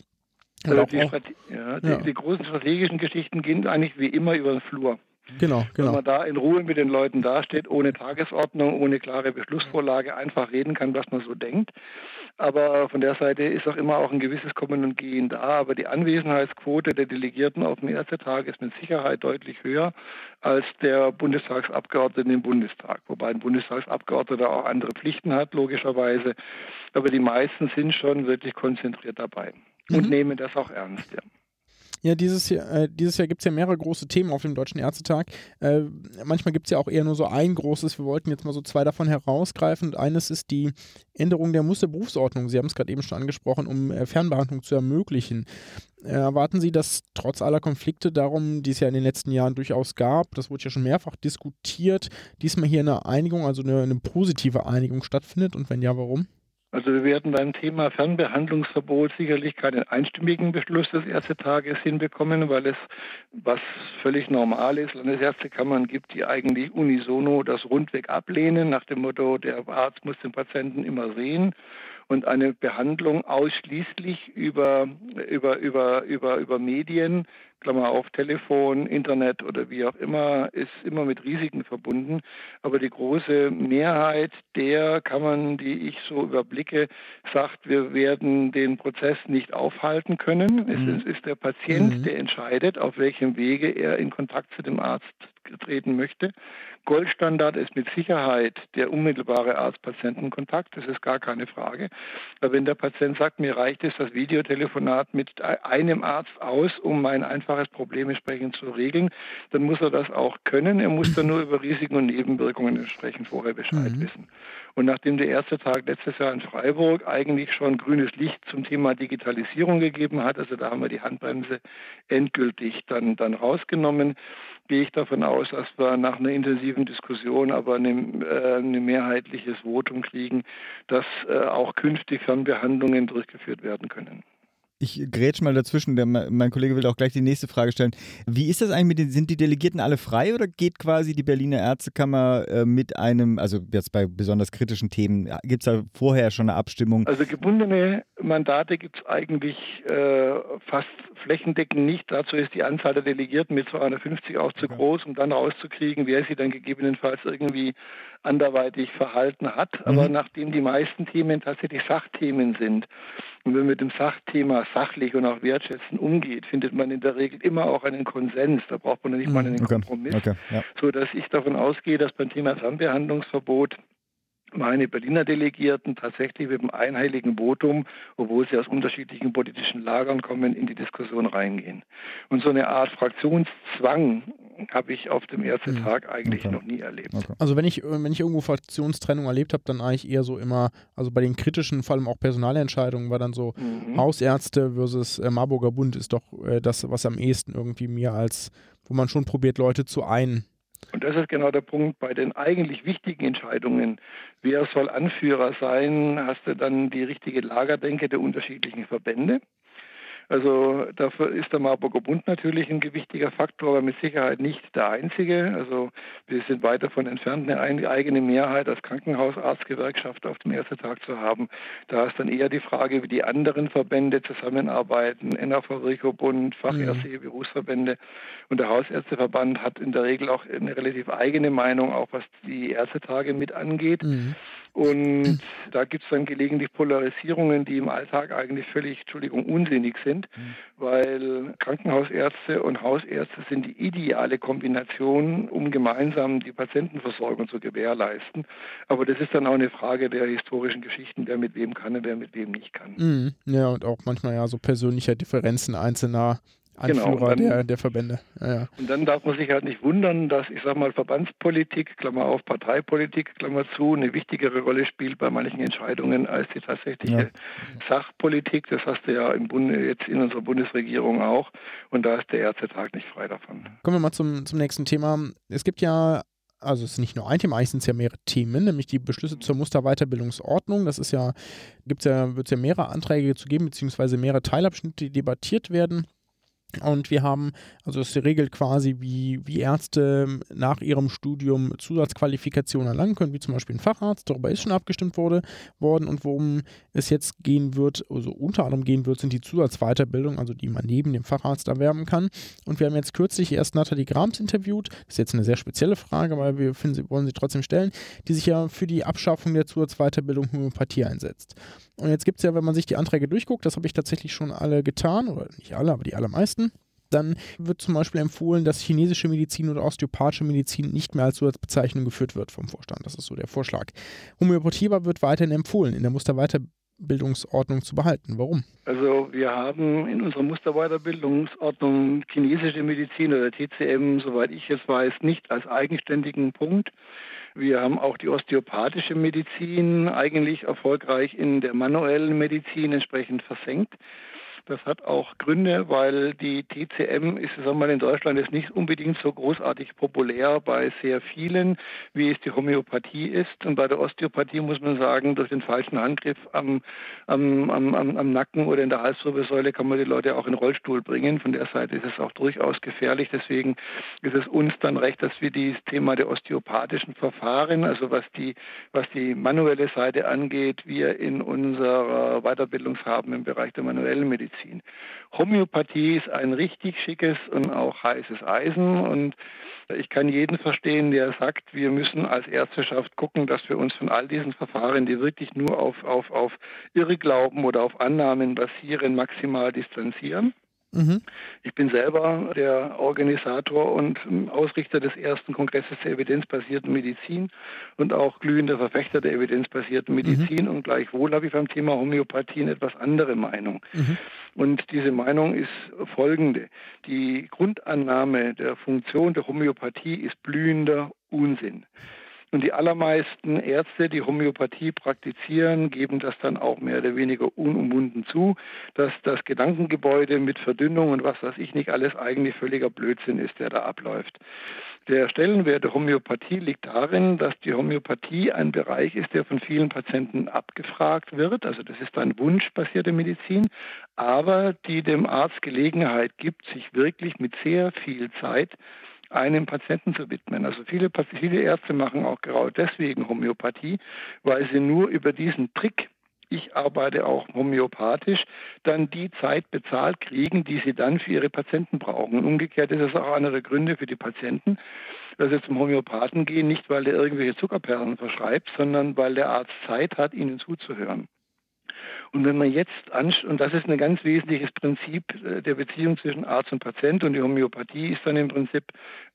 Also die, ja, die, ja. die, großen strategischen Geschichten gehen eigentlich wie immer über den Flur. Genau, genau. Wenn man da in Ruhe mit den Leuten dasteht, ohne Tagesordnung, ohne klare Beschlussvorlage, einfach reden kann, was man so denkt. Aber von der Seite ist auch immer auch ein gewisses Kommen und Gehen da. Aber die Anwesenheitsquote der Delegierten auf dem ersten Tag ist mit Sicherheit deutlich höher als der Bundestagsabgeordnete im Bundestag. Wobei ein Bundestagsabgeordneter auch andere Pflichten hat, logischerweise. Aber die meisten sind schon wirklich konzentriert dabei und mhm. nehmen das auch ernst. Ja. Ja, dieses Jahr, äh, dieses Jahr gibt es ja mehrere große Themen auf dem Deutschen Ärztetag. Äh, manchmal gibt es ja auch eher nur so ein großes. Wir wollten jetzt mal so zwei davon herausgreifen. Und eines ist die Änderung der Musterberufsordnung. Sie haben es gerade eben schon angesprochen, um äh, Fernbehandlung zu ermöglichen. Äh, erwarten Sie, dass trotz aller Konflikte darum, die es ja in den letzten Jahren durchaus gab, das wurde ja schon mehrfach diskutiert, diesmal hier eine Einigung, also eine, eine positive Einigung stattfindet? Und wenn ja, warum? Also wir werden beim Thema Fernbehandlungsverbot sicherlich keinen einstimmigen Beschluss des Ärztetages hinbekommen, weil es, was völlig normal ist, Landesärztekammern gibt, die eigentlich unisono das rundweg ablehnen, nach dem Motto, der Arzt muss den Patienten immer sehen und eine Behandlung ausschließlich über, über, über, über, über Medien Klammer auf Telefon, Internet oder wie auch immer, ist immer mit Risiken verbunden. Aber die große Mehrheit der Kammern, die ich so überblicke, sagt, wir werden den Prozess nicht aufhalten können. Mhm. Es ist der Patient, mhm. der entscheidet, auf welchem Wege er in Kontakt zu dem Arzt treten möchte. Goldstandard ist mit Sicherheit der unmittelbare Arzt-Patienten-Kontakt, das ist gar keine Frage. Aber wenn der Patient sagt, mir reicht es das Videotelefonat mit einem Arzt aus, um mein einfaches Problem entsprechend zu regeln, dann muss er das auch können. Er muss dann nur über Risiken und Nebenwirkungen entsprechend vorher Bescheid mhm. wissen. Und nachdem der erste Tag letztes Jahr in Freiburg eigentlich schon grünes Licht zum Thema Digitalisierung gegeben hat, also da haben wir die Handbremse endgültig dann, dann rausgenommen, gehe ich davon aus, dass wir nach einer intensiven Diskussion aber eine, äh, ein mehrheitliches Votum kriegen, dass äh, auch künftig Fernbehandlungen durchgeführt werden können. Ich grätsch mal dazwischen, der, mein Kollege will auch gleich die nächste Frage stellen. Wie ist das eigentlich mit den, sind die Delegierten alle frei oder geht quasi die Berliner Ärztekammer äh, mit einem, also jetzt bei besonders kritischen Themen, gibt es da vorher schon eine Abstimmung? Also gebundene Mandate gibt es eigentlich äh, fast flächendeckend nicht. Dazu ist die Anzahl der Delegierten mit 250 auch zu groß, um dann rauszukriegen, wer sie dann gegebenenfalls irgendwie anderweitig verhalten hat. Aber mhm. nachdem die meisten Themen tatsächlich Sachthemen sind und wenn man mit dem Sachthema sachlich und auch wertschätzend umgeht, findet man in der Regel immer auch einen Konsens. Da braucht man nicht mal mhm. einen okay. Kompromiss, okay. Ja. so dass ich davon ausgehe, dass beim Thema Fernbehandlungsverbot meine Berliner Delegierten tatsächlich mit einem einheiligen Votum, obwohl sie aus unterschiedlichen politischen Lagern kommen, in die Diskussion reingehen. Und so eine Art Fraktionszwang habe ich auf dem ersten hm. Tag eigentlich okay. noch nie erlebt. Okay. Also wenn ich, wenn ich irgendwo Fraktionstrennung erlebt habe, dann eigentlich eher so immer, also bei den kritischen, vor allem auch Personalentscheidungen, war dann so mhm. Hausärzte versus äh, Marburger Bund ist doch äh, das, was am ehesten irgendwie mir als, wo man schon probiert, Leute zu ein und das ist genau der Punkt bei den eigentlich wichtigen Entscheidungen. Wer soll Anführer sein? Hast du dann die richtige Lagerdenke der unterschiedlichen Verbände? Also dafür ist der Marburger Bund natürlich ein gewichtiger Faktor, aber mit Sicherheit nicht der einzige. Also wir sind weit davon entfernt, eine eigene Mehrheit als Krankenhausarztgewerkschaft auf dem ersten Tag zu haben. Da ist dann eher die Frage, wie die anderen Verbände zusammenarbeiten, NAV, Rico-Bund, Fachärztliche mhm. Berufsverbände. Und der Hausärzteverband hat in der Regel auch eine relativ eigene Meinung, auch was die Ärztetage mit angeht. Mhm. Und da gibt es dann gelegentlich Polarisierungen, die im Alltag eigentlich völlig, Entschuldigung, unsinnig sind, mhm. weil Krankenhausärzte und Hausärzte sind die ideale Kombination, um gemeinsam die Patientenversorgung zu gewährleisten. Aber das ist dann auch eine Frage der historischen Geschichten, wer mit wem kann und wer mit wem nicht kann. Mhm. Ja, und auch manchmal ja so persönliche Differenzen einzelner Anführer genau, dann, der, der Verbände. Ja, ja. Und dann darf man sich halt nicht wundern, dass, ich sag mal, Verbandspolitik, Klammer auf, Parteipolitik, Klammer zu, eine wichtigere Rolle spielt bei manchen Entscheidungen als die tatsächliche ja. Sachpolitik. Das hast du ja im Bunde, jetzt in unserer Bundesregierung auch. Und da ist der Ärztetag nicht frei davon. Kommen wir mal zum, zum nächsten Thema. Es gibt ja also es ist nicht nur ein Thema, eigentlich sind es ja mehrere Themen, nämlich die Beschlüsse zur Musterweiterbildungsordnung. Das ist ja, gibt's ja, wird es ja mehrere Anträge zu geben, beziehungsweise mehrere Teilabschnitte, die debattiert werden. Und wir haben, also es regelt quasi, wie, wie Ärzte nach ihrem Studium Zusatzqualifikationen erlangen können, wie zum Beispiel ein Facharzt. Darüber ist schon abgestimmt wurde, worden. Und worum es jetzt gehen wird, also unter anderem gehen wird, sind die Zusatzweiterbildung, also die man neben dem Facharzt erwerben kann. Und wir haben jetzt kürzlich erst Nathalie Grams interviewt. Das ist jetzt eine sehr spezielle Frage, aber wir finden, wollen sie trotzdem stellen, die sich ja für die Abschaffung der Zusatzweiterbildung Homöopathie einsetzt. Und jetzt gibt es ja, wenn man sich die Anträge durchguckt, das habe ich tatsächlich schon alle getan, oder nicht alle, aber die allermeisten, dann wird zum Beispiel empfohlen, dass chinesische Medizin oder osteopathische Medizin nicht mehr als Zusatzbezeichnung geführt wird vom Vorstand. Das ist so der Vorschlag. Homöopathie wird weiterhin empfohlen, in der Musterweiterbildungsordnung zu behalten. Warum? Also wir haben in unserer Musterweiterbildungsordnung chinesische Medizin oder TCM, soweit ich es weiß, nicht als eigenständigen Punkt. Wir haben auch die osteopathische Medizin eigentlich erfolgreich in der manuellen Medizin entsprechend versenkt. Das hat auch Gründe, weil die TCM ist sagen wir mal, in Deutschland ist nicht unbedingt so großartig populär bei sehr vielen, wie es die Homöopathie ist. Und bei der Osteopathie muss man sagen, durch den falschen Handgriff am, am, am, am Nacken oder in der Halswirbelsäule kann man die Leute auch in den Rollstuhl bringen. Von der Seite ist es auch durchaus gefährlich. Deswegen ist es uns dann recht, dass wir dieses Thema der osteopathischen Verfahren, also was die, was die manuelle Seite angeht, wir in unserer Weiterbildungshaben im Bereich der manuellen Medizin beziehen. Homöopathie ist ein richtig schickes und auch heißes Eisen und ich kann jeden verstehen, der sagt, wir müssen als Ärzteschaft gucken, dass wir uns von all diesen Verfahren, die wirklich nur auf, auf, auf Irrglauben oder auf Annahmen basieren, maximal distanzieren. Mhm. Ich bin selber der Organisator und Ausrichter des ersten Kongresses der evidenzbasierten Medizin und auch glühender Verfechter der evidenzbasierten mhm. Medizin. Mhm. Und gleichwohl habe ich beim Thema Homöopathie eine etwas andere Meinung. Mhm. Und diese Meinung ist folgende. Die Grundannahme der Funktion der Homöopathie ist blühender Unsinn. Und die allermeisten Ärzte, die Homöopathie praktizieren, geben das dann auch mehr oder weniger unumwunden zu, dass das Gedankengebäude mit Verdünnung und was weiß ich nicht alles eigentlich völliger Blödsinn ist, der da abläuft. Der Stellenwert der Homöopathie liegt darin, dass die Homöopathie ein Bereich ist, der von vielen Patienten abgefragt wird. Also das ist dann wunschbasierte Medizin, aber die dem Arzt Gelegenheit gibt, sich wirklich mit sehr viel Zeit einem Patienten zu widmen. Also viele, viele Ärzte machen auch gerade deswegen Homöopathie, weil sie nur über diesen Trick ich arbeite auch homöopathisch, dann die Zeit bezahlt kriegen, die sie dann für ihre Patienten brauchen. Und umgekehrt ist es auch einer der Gründe für die Patienten, dass sie zum Homöopathen gehen, nicht weil der irgendwelche Zuckerperlen verschreibt, sondern weil der Arzt Zeit hat, ihnen zuzuhören. Und wenn man jetzt, und das ist ein ganz wesentliches Prinzip äh, der Beziehung zwischen Arzt und Patient und die Homöopathie ist dann im Prinzip,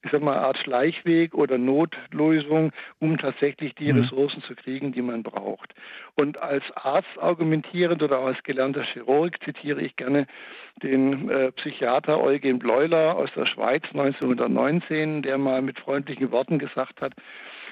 ich sag mal, eine Art Schleichweg oder Notlösung, um tatsächlich die mhm. Ressourcen zu kriegen, die man braucht. Und als Arzt argumentierend oder als gelernter Chirurg zitiere ich gerne den äh, Psychiater Eugen Bleuler aus der Schweiz 1919, der mal mit freundlichen Worten gesagt hat,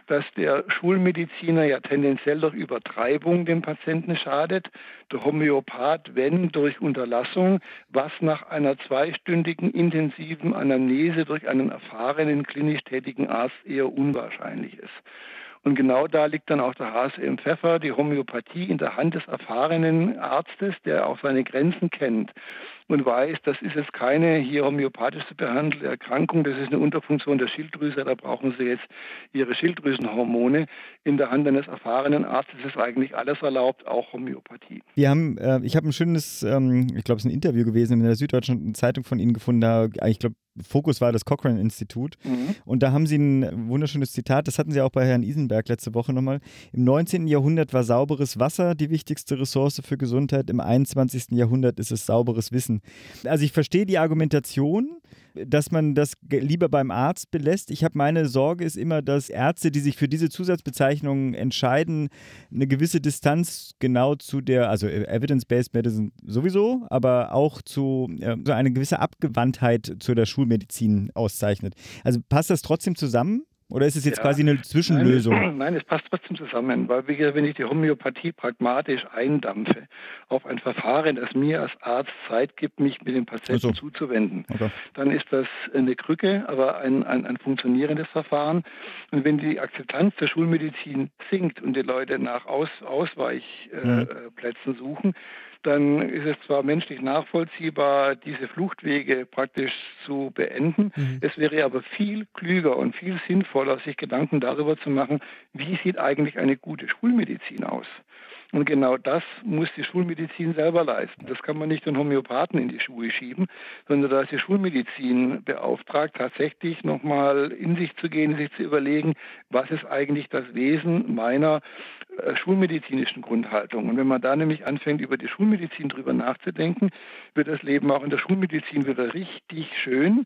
dass der Schulmediziner ja tendenziell durch Übertreibung dem Patienten schadet, der Homöopath, wenn durch Unterlassung, was nach einer zweistündigen intensiven Anamnese durch einen erfahrenen klinisch tätigen Arzt eher unwahrscheinlich ist. Und genau da liegt dann auch der Hase im Pfeffer, die Homöopathie in der Hand des erfahrenen Arztes, der auch seine Grenzen kennt und weiß, das ist jetzt keine hier homöopathisch zu behandelte Erkrankung, das ist eine Unterfunktion der Schilddrüse, da brauchen Sie jetzt Ihre Schilddrüsenhormone. In der Hand eines erfahrenen Arztes ist eigentlich alles erlaubt, auch Homöopathie. Wir haben, äh, ich habe ein schönes, ähm, ich glaube, es ist ein Interview gewesen in der Süddeutschen Zeitung von Ihnen gefunden, da, ich glaube, Fokus war das Cochrane-Institut. Mhm. Und da haben Sie ein wunderschönes Zitat, das hatten Sie auch bei Herrn Isenberg letzte Woche nochmal. Im 19. Jahrhundert war sauberes Wasser die wichtigste Ressource für Gesundheit, im 21. Jahrhundert ist es sauberes Wissen. Also ich verstehe die Argumentation, dass man das lieber beim Arzt belässt. Ich habe meine Sorge ist immer, dass Ärzte, die sich für diese Zusatzbezeichnungen entscheiden, eine gewisse Distanz genau zu der, also Evidence-Based Medicine sowieso, aber auch zu äh, so eine gewisse Abgewandtheit zu der Schulmedizin auszeichnet. Also passt das trotzdem zusammen? Oder ist es jetzt ja, quasi eine Zwischenlösung? Nein, nein, es passt trotzdem zusammen, weil wenn ich die Homöopathie pragmatisch eindampfe auf ein Verfahren, das mir als Arzt Zeit gibt, mich mit dem Patienten so. zuzuwenden, okay. dann ist das eine Krücke, aber ein, ein, ein funktionierendes Verfahren. Und wenn die Akzeptanz der Schulmedizin sinkt und die Leute nach Aus, Ausweichplätzen äh, mhm. suchen, dann ist es zwar menschlich nachvollziehbar, diese Fluchtwege praktisch zu beenden. Mhm. Es wäre aber viel klüger und viel sinnvoller, sich Gedanken darüber zu machen, wie sieht eigentlich eine gute Schulmedizin aus. Und genau das muss die Schulmedizin selber leisten. Das kann man nicht den Homöopathen in die Schuhe schieben, sondern da ist die Schulmedizin beauftragt, tatsächlich nochmal in sich zu gehen, sich zu überlegen, was ist eigentlich das Wesen meiner äh, schulmedizinischen Grundhaltung. Und wenn man da nämlich anfängt, über die Schulmedizin drüber nachzudenken, wird das Leben auch in der Schulmedizin wieder richtig schön,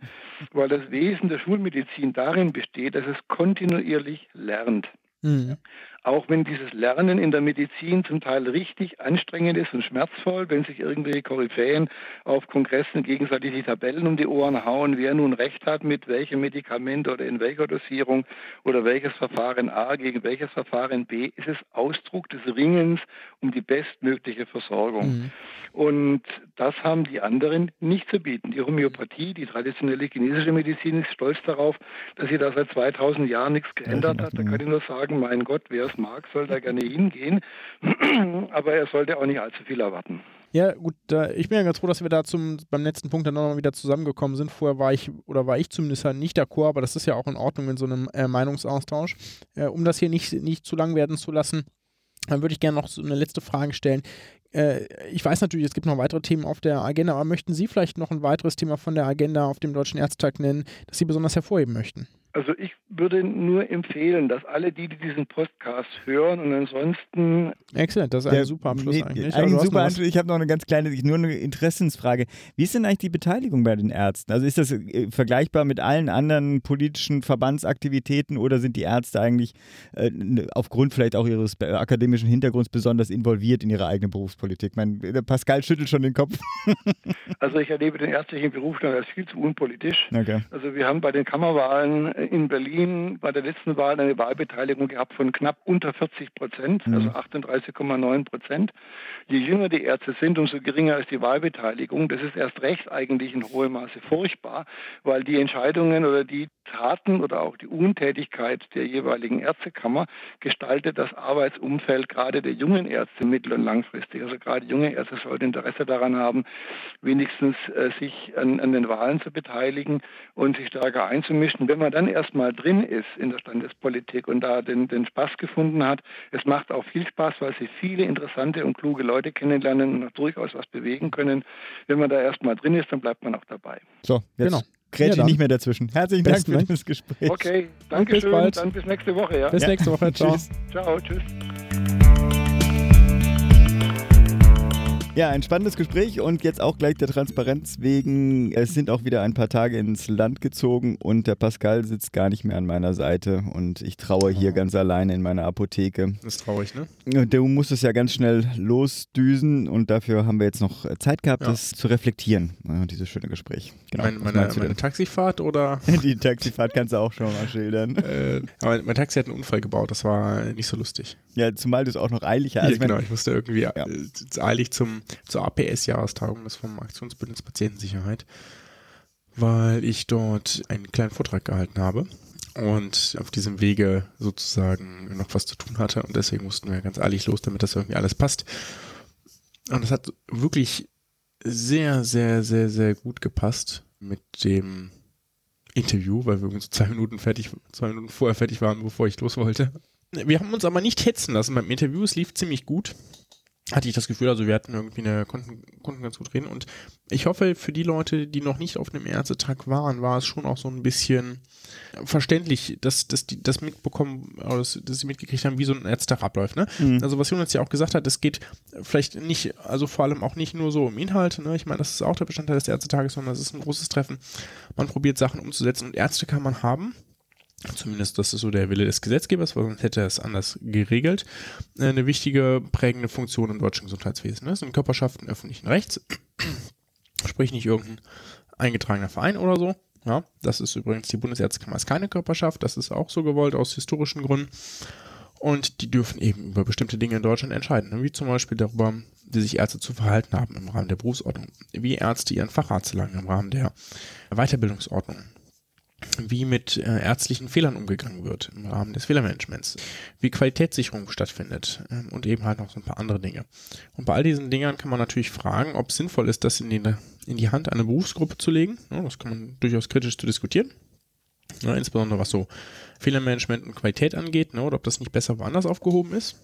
weil das Wesen der Schulmedizin darin besteht, dass es kontinuierlich lernt. Mhm. Auch wenn dieses Lernen in der Medizin zum Teil richtig anstrengend ist und schmerzvoll, wenn sich irgendwelche Koryphäen auf Kongressen gegenseitig die Tabellen um die Ohren hauen, wer nun recht hat mit welchem Medikament oder in welcher Dosierung oder welches Verfahren A gegen welches Verfahren B, ist es Ausdruck des Ringens um die bestmögliche Versorgung. Mhm. Und das haben die anderen nicht zu bieten. Die Homöopathie, die traditionelle chinesische Medizin ist stolz darauf, dass sie da seit 2000 Jahren nichts geändert hat. Da kann ich nur sagen, mein Gott, wer es mag, soll da gerne hingehen. Aber er sollte auch nicht allzu viel erwarten. Ja, gut, ich bin ja ganz froh, dass wir da zum, beim letzten Punkt dann nochmal wieder zusammengekommen sind. Vorher war ich, oder war ich zumindest halt nicht d'accord, aber das ist ja auch in Ordnung in so einem äh, Meinungsaustausch. Äh, um das hier nicht, nicht zu lang werden zu lassen, dann würde ich gerne noch so eine letzte Frage stellen. Äh, ich weiß natürlich, es gibt noch weitere Themen auf der Agenda, aber möchten Sie vielleicht noch ein weiteres Thema von der Agenda auf dem Deutschen Ärztetag nennen, das Sie besonders hervorheben möchten? Also ich würde nur empfehlen, dass alle die, die diesen Podcast hören und ansonsten... Excellent, das ist ein super Abschluss nee, eigentlich. Ein super Abschluss. Ich habe noch eine ganz kleine, nur eine Interessensfrage. Wie ist denn eigentlich die Beteiligung bei den Ärzten? Also ist das äh, vergleichbar mit allen anderen politischen Verbandsaktivitäten oder sind die Ärzte eigentlich äh, aufgrund vielleicht auch ihres akademischen Hintergrunds besonders involviert in ihre eigene Berufspolitik? Mein, Pascal schüttelt schon den Kopf. also ich erlebe den ärztlichen Berufsstand als viel zu unpolitisch. Okay. Also wir haben bei den Kammerwahlen in Berlin bei der letzten Wahl eine Wahlbeteiligung gehabt von knapp unter 40 Prozent, mhm. also 38,9 Prozent. Je jünger die Ärzte sind, umso geringer ist die Wahlbeteiligung. Das ist erst recht eigentlich in hohem Maße furchtbar, weil die Entscheidungen oder die Taten oder auch die Untätigkeit der jeweiligen Ärztekammer gestaltet das Arbeitsumfeld gerade der jungen Ärzte mittel- und langfristig. Also gerade junge Ärzte sollten Interesse daran haben, wenigstens äh, sich an, an den Wahlen zu beteiligen und sich stärker einzumischen. Wenn man dann erstmal drin ist in der Standespolitik und da den, den Spaß gefunden hat, es macht auch viel Spaß, weil sie viele interessante und kluge Leute kennenlernen und auch durchaus was bewegen können. Wenn man da erstmal drin ist, dann bleibt man auch dabei. So, jetzt genau. Grätsche ja, nicht mehr dazwischen. Herzlichen Dank für das Gespräch. Okay, danke schön. Bald. Dann bis nächste Woche. Ja? Bis ja. nächste Woche. Ciao. Ciao, tschüss. Ja, ein spannendes Gespräch und jetzt auch gleich der Transparenz wegen. Es sind auch wieder ein paar Tage ins Land gezogen und der Pascal sitzt gar nicht mehr an meiner Seite und ich traue hier oh. ganz alleine in meiner Apotheke. Das ist traurig, ne? Du musst es ja ganz schnell losdüsen und dafür haben wir jetzt noch Zeit gehabt, ja. das zu reflektieren, dieses schöne Gespräch. Genau. Meine, meine, meine Taxifahrt oder? Die Taxifahrt kannst du auch schon mal schildern. Äh, aber mein Taxi hat einen Unfall gebaut, das war nicht so lustig. Ja, zumal du es auch noch eilig hast. Ja, genau, ich musste irgendwie ja. Äh, eilig zum zur APS-Jahrestagung des vom Aktionsbündnis Patientensicherheit, weil ich dort einen kleinen Vortrag gehalten habe und auf diesem Wege sozusagen noch was zu tun hatte und deswegen mussten wir ganz eilig los, damit das irgendwie alles passt. Und es hat wirklich sehr, sehr, sehr, sehr gut gepasst mit dem Interview, weil wir uns zwei Minuten fertig, zwei Minuten vorher fertig waren, bevor ich los wollte. Wir haben uns aber nicht hetzen lassen beim Interview. Es lief ziemlich gut hatte ich das Gefühl, also wir hatten irgendwie eine, konnten, konnten ganz gut reden und ich hoffe, für die Leute, die noch nicht auf einem Ärztetag waren, war es schon auch so ein bisschen verständlich, dass, dass die das mitbekommen, dass, dass sie mitgekriegt haben, wie so ein Ärztetag abläuft. Ne? Mhm. Also was Jonas ja auch gesagt hat, es geht vielleicht nicht, also vor allem auch nicht nur so um Inhalt, ne? ich meine, das ist auch der Bestandteil des Ärztetages, sondern es ist ein großes Treffen. Man probiert Sachen umzusetzen und Ärzte kann man haben Zumindest das ist so der Wille des Gesetzgebers, weil sonst hätte er es anders geregelt. Äh, eine wichtige prägende Funktion im deutschen Gesundheitswesen. Das sind Körperschaften öffentlichen Rechts, sprich nicht irgendein eingetragener Verein oder so. Ja, das ist übrigens, die Bundesärztekammer ist keine Körperschaft, das ist auch so gewollt aus historischen Gründen. Und die dürfen eben über bestimmte Dinge in Deutschland entscheiden, wie zum Beispiel darüber, wie sich Ärzte zu verhalten haben im Rahmen der Berufsordnung, wie Ärzte ihren Facharzt erlangen im Rahmen der Weiterbildungsordnung, wie mit äh, ärztlichen Fehlern umgegangen wird im Rahmen des Fehlermanagements, wie Qualitätssicherung stattfindet ähm, und eben halt noch so ein paar andere Dinge. Und bei all diesen Dingern kann man natürlich fragen, ob es sinnvoll ist, das in die, in die Hand einer Berufsgruppe zu legen. Ja, das kann man durchaus kritisch zu diskutieren. Ja, insbesondere was so Fehlermanagement und Qualität angeht, ne, oder ob das nicht besser woanders aufgehoben ist.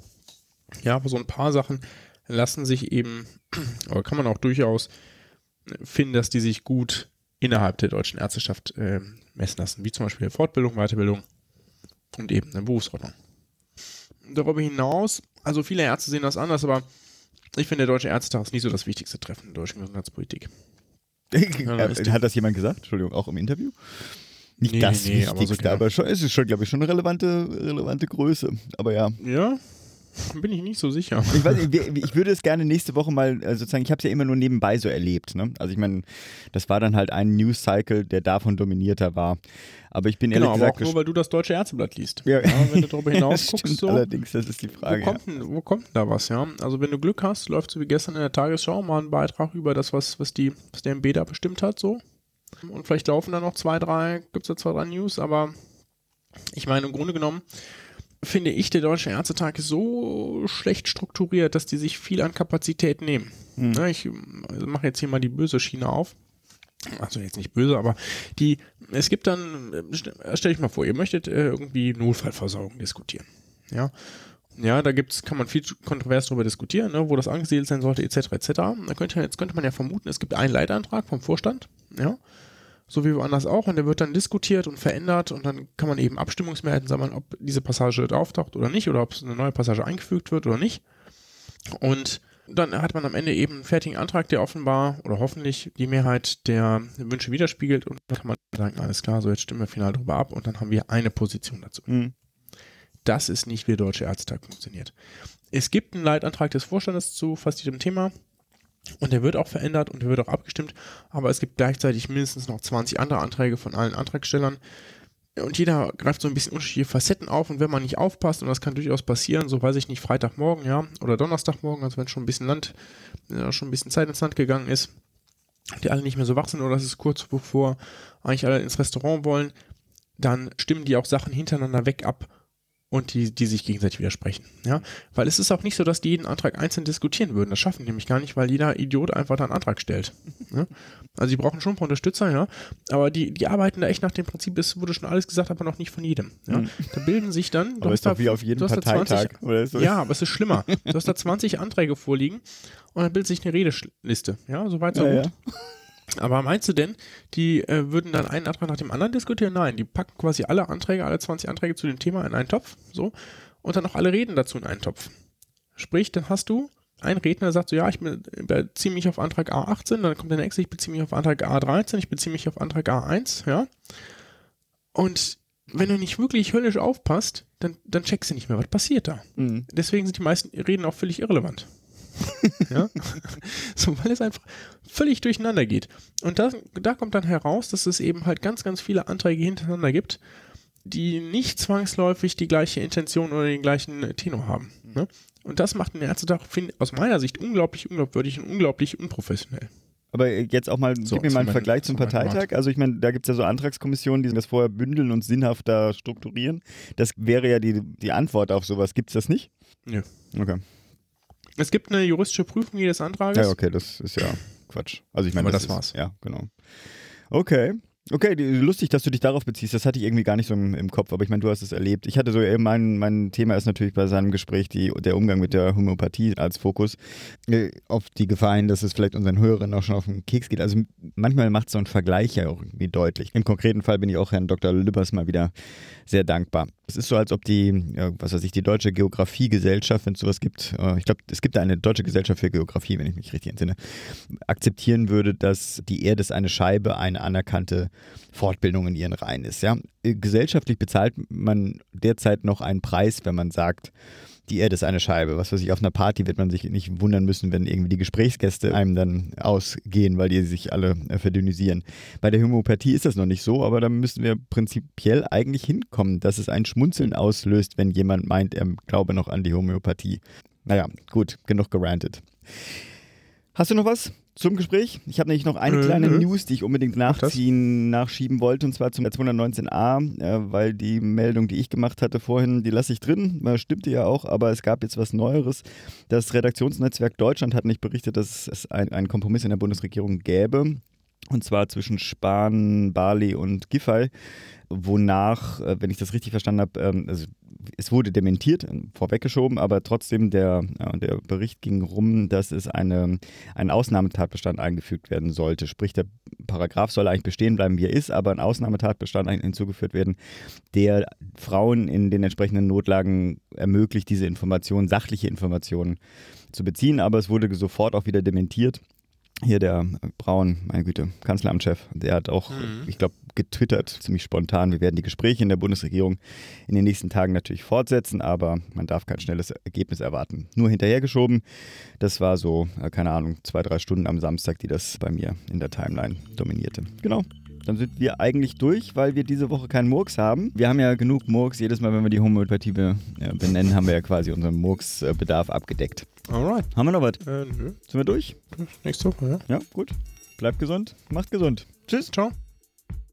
Ja, aber so ein paar Sachen lassen sich eben, oder kann man auch durchaus finden, dass die sich gut innerhalb der deutschen Ärzteschaft äh, messen lassen, wie zum Beispiel Fortbildung, Weiterbildung und eben eine Berufsordnung. Darüber hinaus, also viele Ärzte sehen das anders, aber ich finde, der Deutsche Ärztetag ist nicht so das wichtigste Treffen in der deutschen Gesundheitspolitik. Hat das jemand gesagt? Entschuldigung, auch im Interview? Nicht nee, das nee, Wichtigste, aber, so aber schon, es ist schon, glaube ich, schon eine relevante, relevante Größe. Aber ja. Ja, Bin ich nicht so sicher. Ich, weiß, ich würde es gerne nächste Woche mal, also sozusagen, ich habe es ja immer nur nebenbei so erlebt. Ne? Also ich meine, das war dann halt ein News-Cycle, der davon dominierter war. Aber ich bin genau, ehrlich gesagt. Aber auch nur, weil du das Deutsche Ärzteblatt liest. Ja. ja wenn du darüber hinaus guckst, stimmt, so, allerdings, das ist die Frage. Wo kommt, denn, wo kommt denn da was, ja? Also wenn du Glück hast, läuft so wie gestern in der Tagesschau mal ein Beitrag über das, was, was, die, was der MB da bestimmt hat, so. Und vielleicht laufen da noch zwei, drei, gibt es da zwei, drei News, aber ich meine, im Grunde genommen finde ich, der Deutsche Ärztetag so schlecht strukturiert, dass die sich viel an Kapazität nehmen. Hm. Ich also mache jetzt hier mal die böse Schiene auf. Also jetzt nicht böse, aber die, es gibt dann, stell ich mal vor, ihr möchtet äh, irgendwie Notfallversorgung diskutieren. Ja. Ja, da gibt's, kann man viel kontrovers darüber diskutieren, ne, wo das angesiedelt sein sollte, etc. etc. Da könnte, jetzt könnte man ja vermuten, es gibt einen Leitantrag vom Vorstand, ja, so wie woanders auch, und der wird dann diskutiert und verändert und dann kann man eben Abstimmungsmehrheiten sammeln, ob diese Passage auftaucht oder nicht oder ob es eine neue Passage eingefügt wird oder nicht. Und dann hat man am Ende eben einen fertigen Antrag, der offenbar oder hoffentlich die Mehrheit der Wünsche widerspiegelt und dann kann man sagen, alles klar, so jetzt stimmen wir final drüber ab und dann haben wir eine Position dazu. Mhm. Das ist nicht, wie der Deutsche Ärztetag funktioniert. Es gibt einen Leitantrag des Vorstandes zu fast jedem Thema. Und der wird auch verändert und der wird auch abgestimmt, aber es gibt gleichzeitig mindestens noch 20 andere Anträge von allen Antragstellern. Und jeder greift so ein bisschen unterschiedliche Facetten auf. Und wenn man nicht aufpasst, und das kann durchaus passieren, so weiß ich nicht, Freitagmorgen, ja, oder Donnerstagmorgen, also wenn schon ein bisschen Land, ja, schon ein bisschen Zeit ins Land gegangen ist, die alle nicht mehr so wach sind oder es ist kurz bevor eigentlich alle ins Restaurant wollen, dann stimmen die auch Sachen hintereinander weg ab und die, die sich gegenseitig widersprechen. Ja? Weil es ist auch nicht so, dass die jeden Antrag einzeln diskutieren würden. Das schaffen die nämlich gar nicht, weil jeder Idiot einfach da einen Antrag stellt. Ja? Also die brauchen schon ein paar Unterstützer, ja. Aber die, die arbeiten da echt nach dem Prinzip, es wurde schon alles gesagt, aber noch nicht von jedem. Ja? Mhm. Da bilden sich dann. aber ist doch wie auf jedem Parteitag. 20, oder so. Ja, aber es ist schlimmer. Du hast da 20 Anträge vorliegen und dann bildet sich eine Redeliste. Ja, soweit so ja, gut. Ja. Aber meinst du denn, die äh, würden dann einen Antrag nach dem anderen diskutieren? Nein, die packen quasi alle Anträge, alle 20 Anträge zu dem Thema in einen Topf, so, und dann noch alle Reden dazu in einen Topf. Sprich, dann hast du ein Redner sagt so, ja, ich beziehe mich auf Antrag A18, dann kommt der nächste, ich beziehe mich auf Antrag A13, ich beziehe mich auf Antrag A1, ja. Und wenn du nicht wirklich höllisch aufpasst, dann, dann checkst du nicht mehr, was passiert da. Mhm. Deswegen sind die meisten Reden auch völlig irrelevant. ja? so, weil es einfach völlig durcheinander geht. Und das, da kommt dann heraus, dass es eben halt ganz, ganz viele Anträge hintereinander gibt, die nicht zwangsläufig die gleiche Intention oder den gleichen Tenor haben. Ne? Und das macht den Ärztetag aus meiner Sicht unglaublich unglaubwürdig und unglaublich unprofessionell. Aber jetzt auch mal, so, gib mir mal einen Vergleich zum Parteitag. Also ich meine, da gibt es ja so Antragskommissionen, die das vorher bündeln und sinnhafter strukturieren. Das wäre ja die, die Antwort auf sowas. Gibt es das nicht? Nö. Okay. Es gibt eine juristische Prüfung jedes Antrages. Ja, okay, das ist ja Quatsch. Also ich meine, Aber das, das war's. Ist, ja, genau. Okay. Okay, lustig, dass du dich darauf beziehst. Das hatte ich irgendwie gar nicht so im, im Kopf, aber ich meine, du hast es erlebt. Ich hatte so, mein, mein Thema ist natürlich bei seinem Gespräch die, der Umgang mit der Homöopathie als Fokus. Äh, auf die Gefahr hin, dass es vielleicht unseren Hörerinnen auch schon auf den Keks geht. Also manchmal macht so ein Vergleich ja auch irgendwie deutlich. Im konkreten Fall bin ich auch Herrn Dr. Lübbers mal wieder sehr dankbar. Es ist so, als ob die, was weiß ich, die Deutsche Geografiegesellschaft, wenn es sowas gibt, äh, ich glaube, es gibt eine Deutsche Gesellschaft für Geografie, wenn ich mich richtig entsinne, akzeptieren würde, dass die Erde ist eine Scheibe, eine anerkannte Fortbildung in ihren Reihen ist. Ja? Äh, gesellschaftlich bezahlt man derzeit noch einen Preis, wenn man sagt, die Erde ist eine Scheibe. Was weiß ich, auf einer Party wird man sich nicht wundern müssen, wenn irgendwie die Gesprächsgäste einem dann ausgehen, weil die sich alle äh, verdünnisieren. Bei der Homöopathie ist das noch nicht so, aber da müssen wir prinzipiell eigentlich hinkommen, dass es ein Schmunzeln auslöst, wenn jemand meint, er glaube noch an die Homöopathie. Naja, gut, genug gerantet. Hast du noch was? Zum Gespräch. Ich habe nämlich noch eine kleine mhm. News, die ich unbedingt nachziehen, nachschieben wollte, und zwar zum 219a, äh, weil die Meldung, die ich gemacht hatte vorhin, die lasse ich drin, äh, stimmte ja auch, aber es gab jetzt was Neueres. Das Redaktionsnetzwerk Deutschland hat nicht berichtet, dass es einen Kompromiss in der Bundesregierung gäbe. Und zwar zwischen Spahn, Bali und Giffey, wonach, äh, wenn ich das richtig verstanden habe, ähm, also es wurde dementiert, äh, vorweggeschoben, aber trotzdem der, der Bericht ging rum, dass es eine, ein Ausnahmetatbestand eingefügt werden sollte. Sprich, der Paragraph soll eigentlich bestehen bleiben, wie er ist, aber ein Ausnahmetatbestand hinzugeführt werden, der Frauen in den entsprechenden Notlagen ermöglicht, diese Informationen, sachliche Informationen zu beziehen. Aber es wurde sofort auch wieder dementiert hier der Braun, meine Güte, Kanzleramtschef, der hat auch, mhm. ich glaube, getwittert, ziemlich spontan. Wir werden die Gespräche in der Bundesregierung in den nächsten Tagen natürlich fortsetzen, aber man darf kein schnelles Ergebnis erwarten. Nur hinterhergeschoben. Das war so, äh, keine Ahnung, zwei, drei Stunden am Samstag, die das bei mir in der Timeline dominierte. Genau. Dann sind wir eigentlich durch, weil wir diese Woche keinen Murks haben. Wir haben ja genug Murks. Jedes Mal, wenn wir die Homöopathie benennen, haben wir ja quasi unseren Murks-Bedarf abgedeckt. Alright. Haben wir noch was? Äh, nö. Sind wir durch? Nächste Woche, ja. Ja, gut. Bleibt gesund. Macht gesund. Tschüss. Ciao.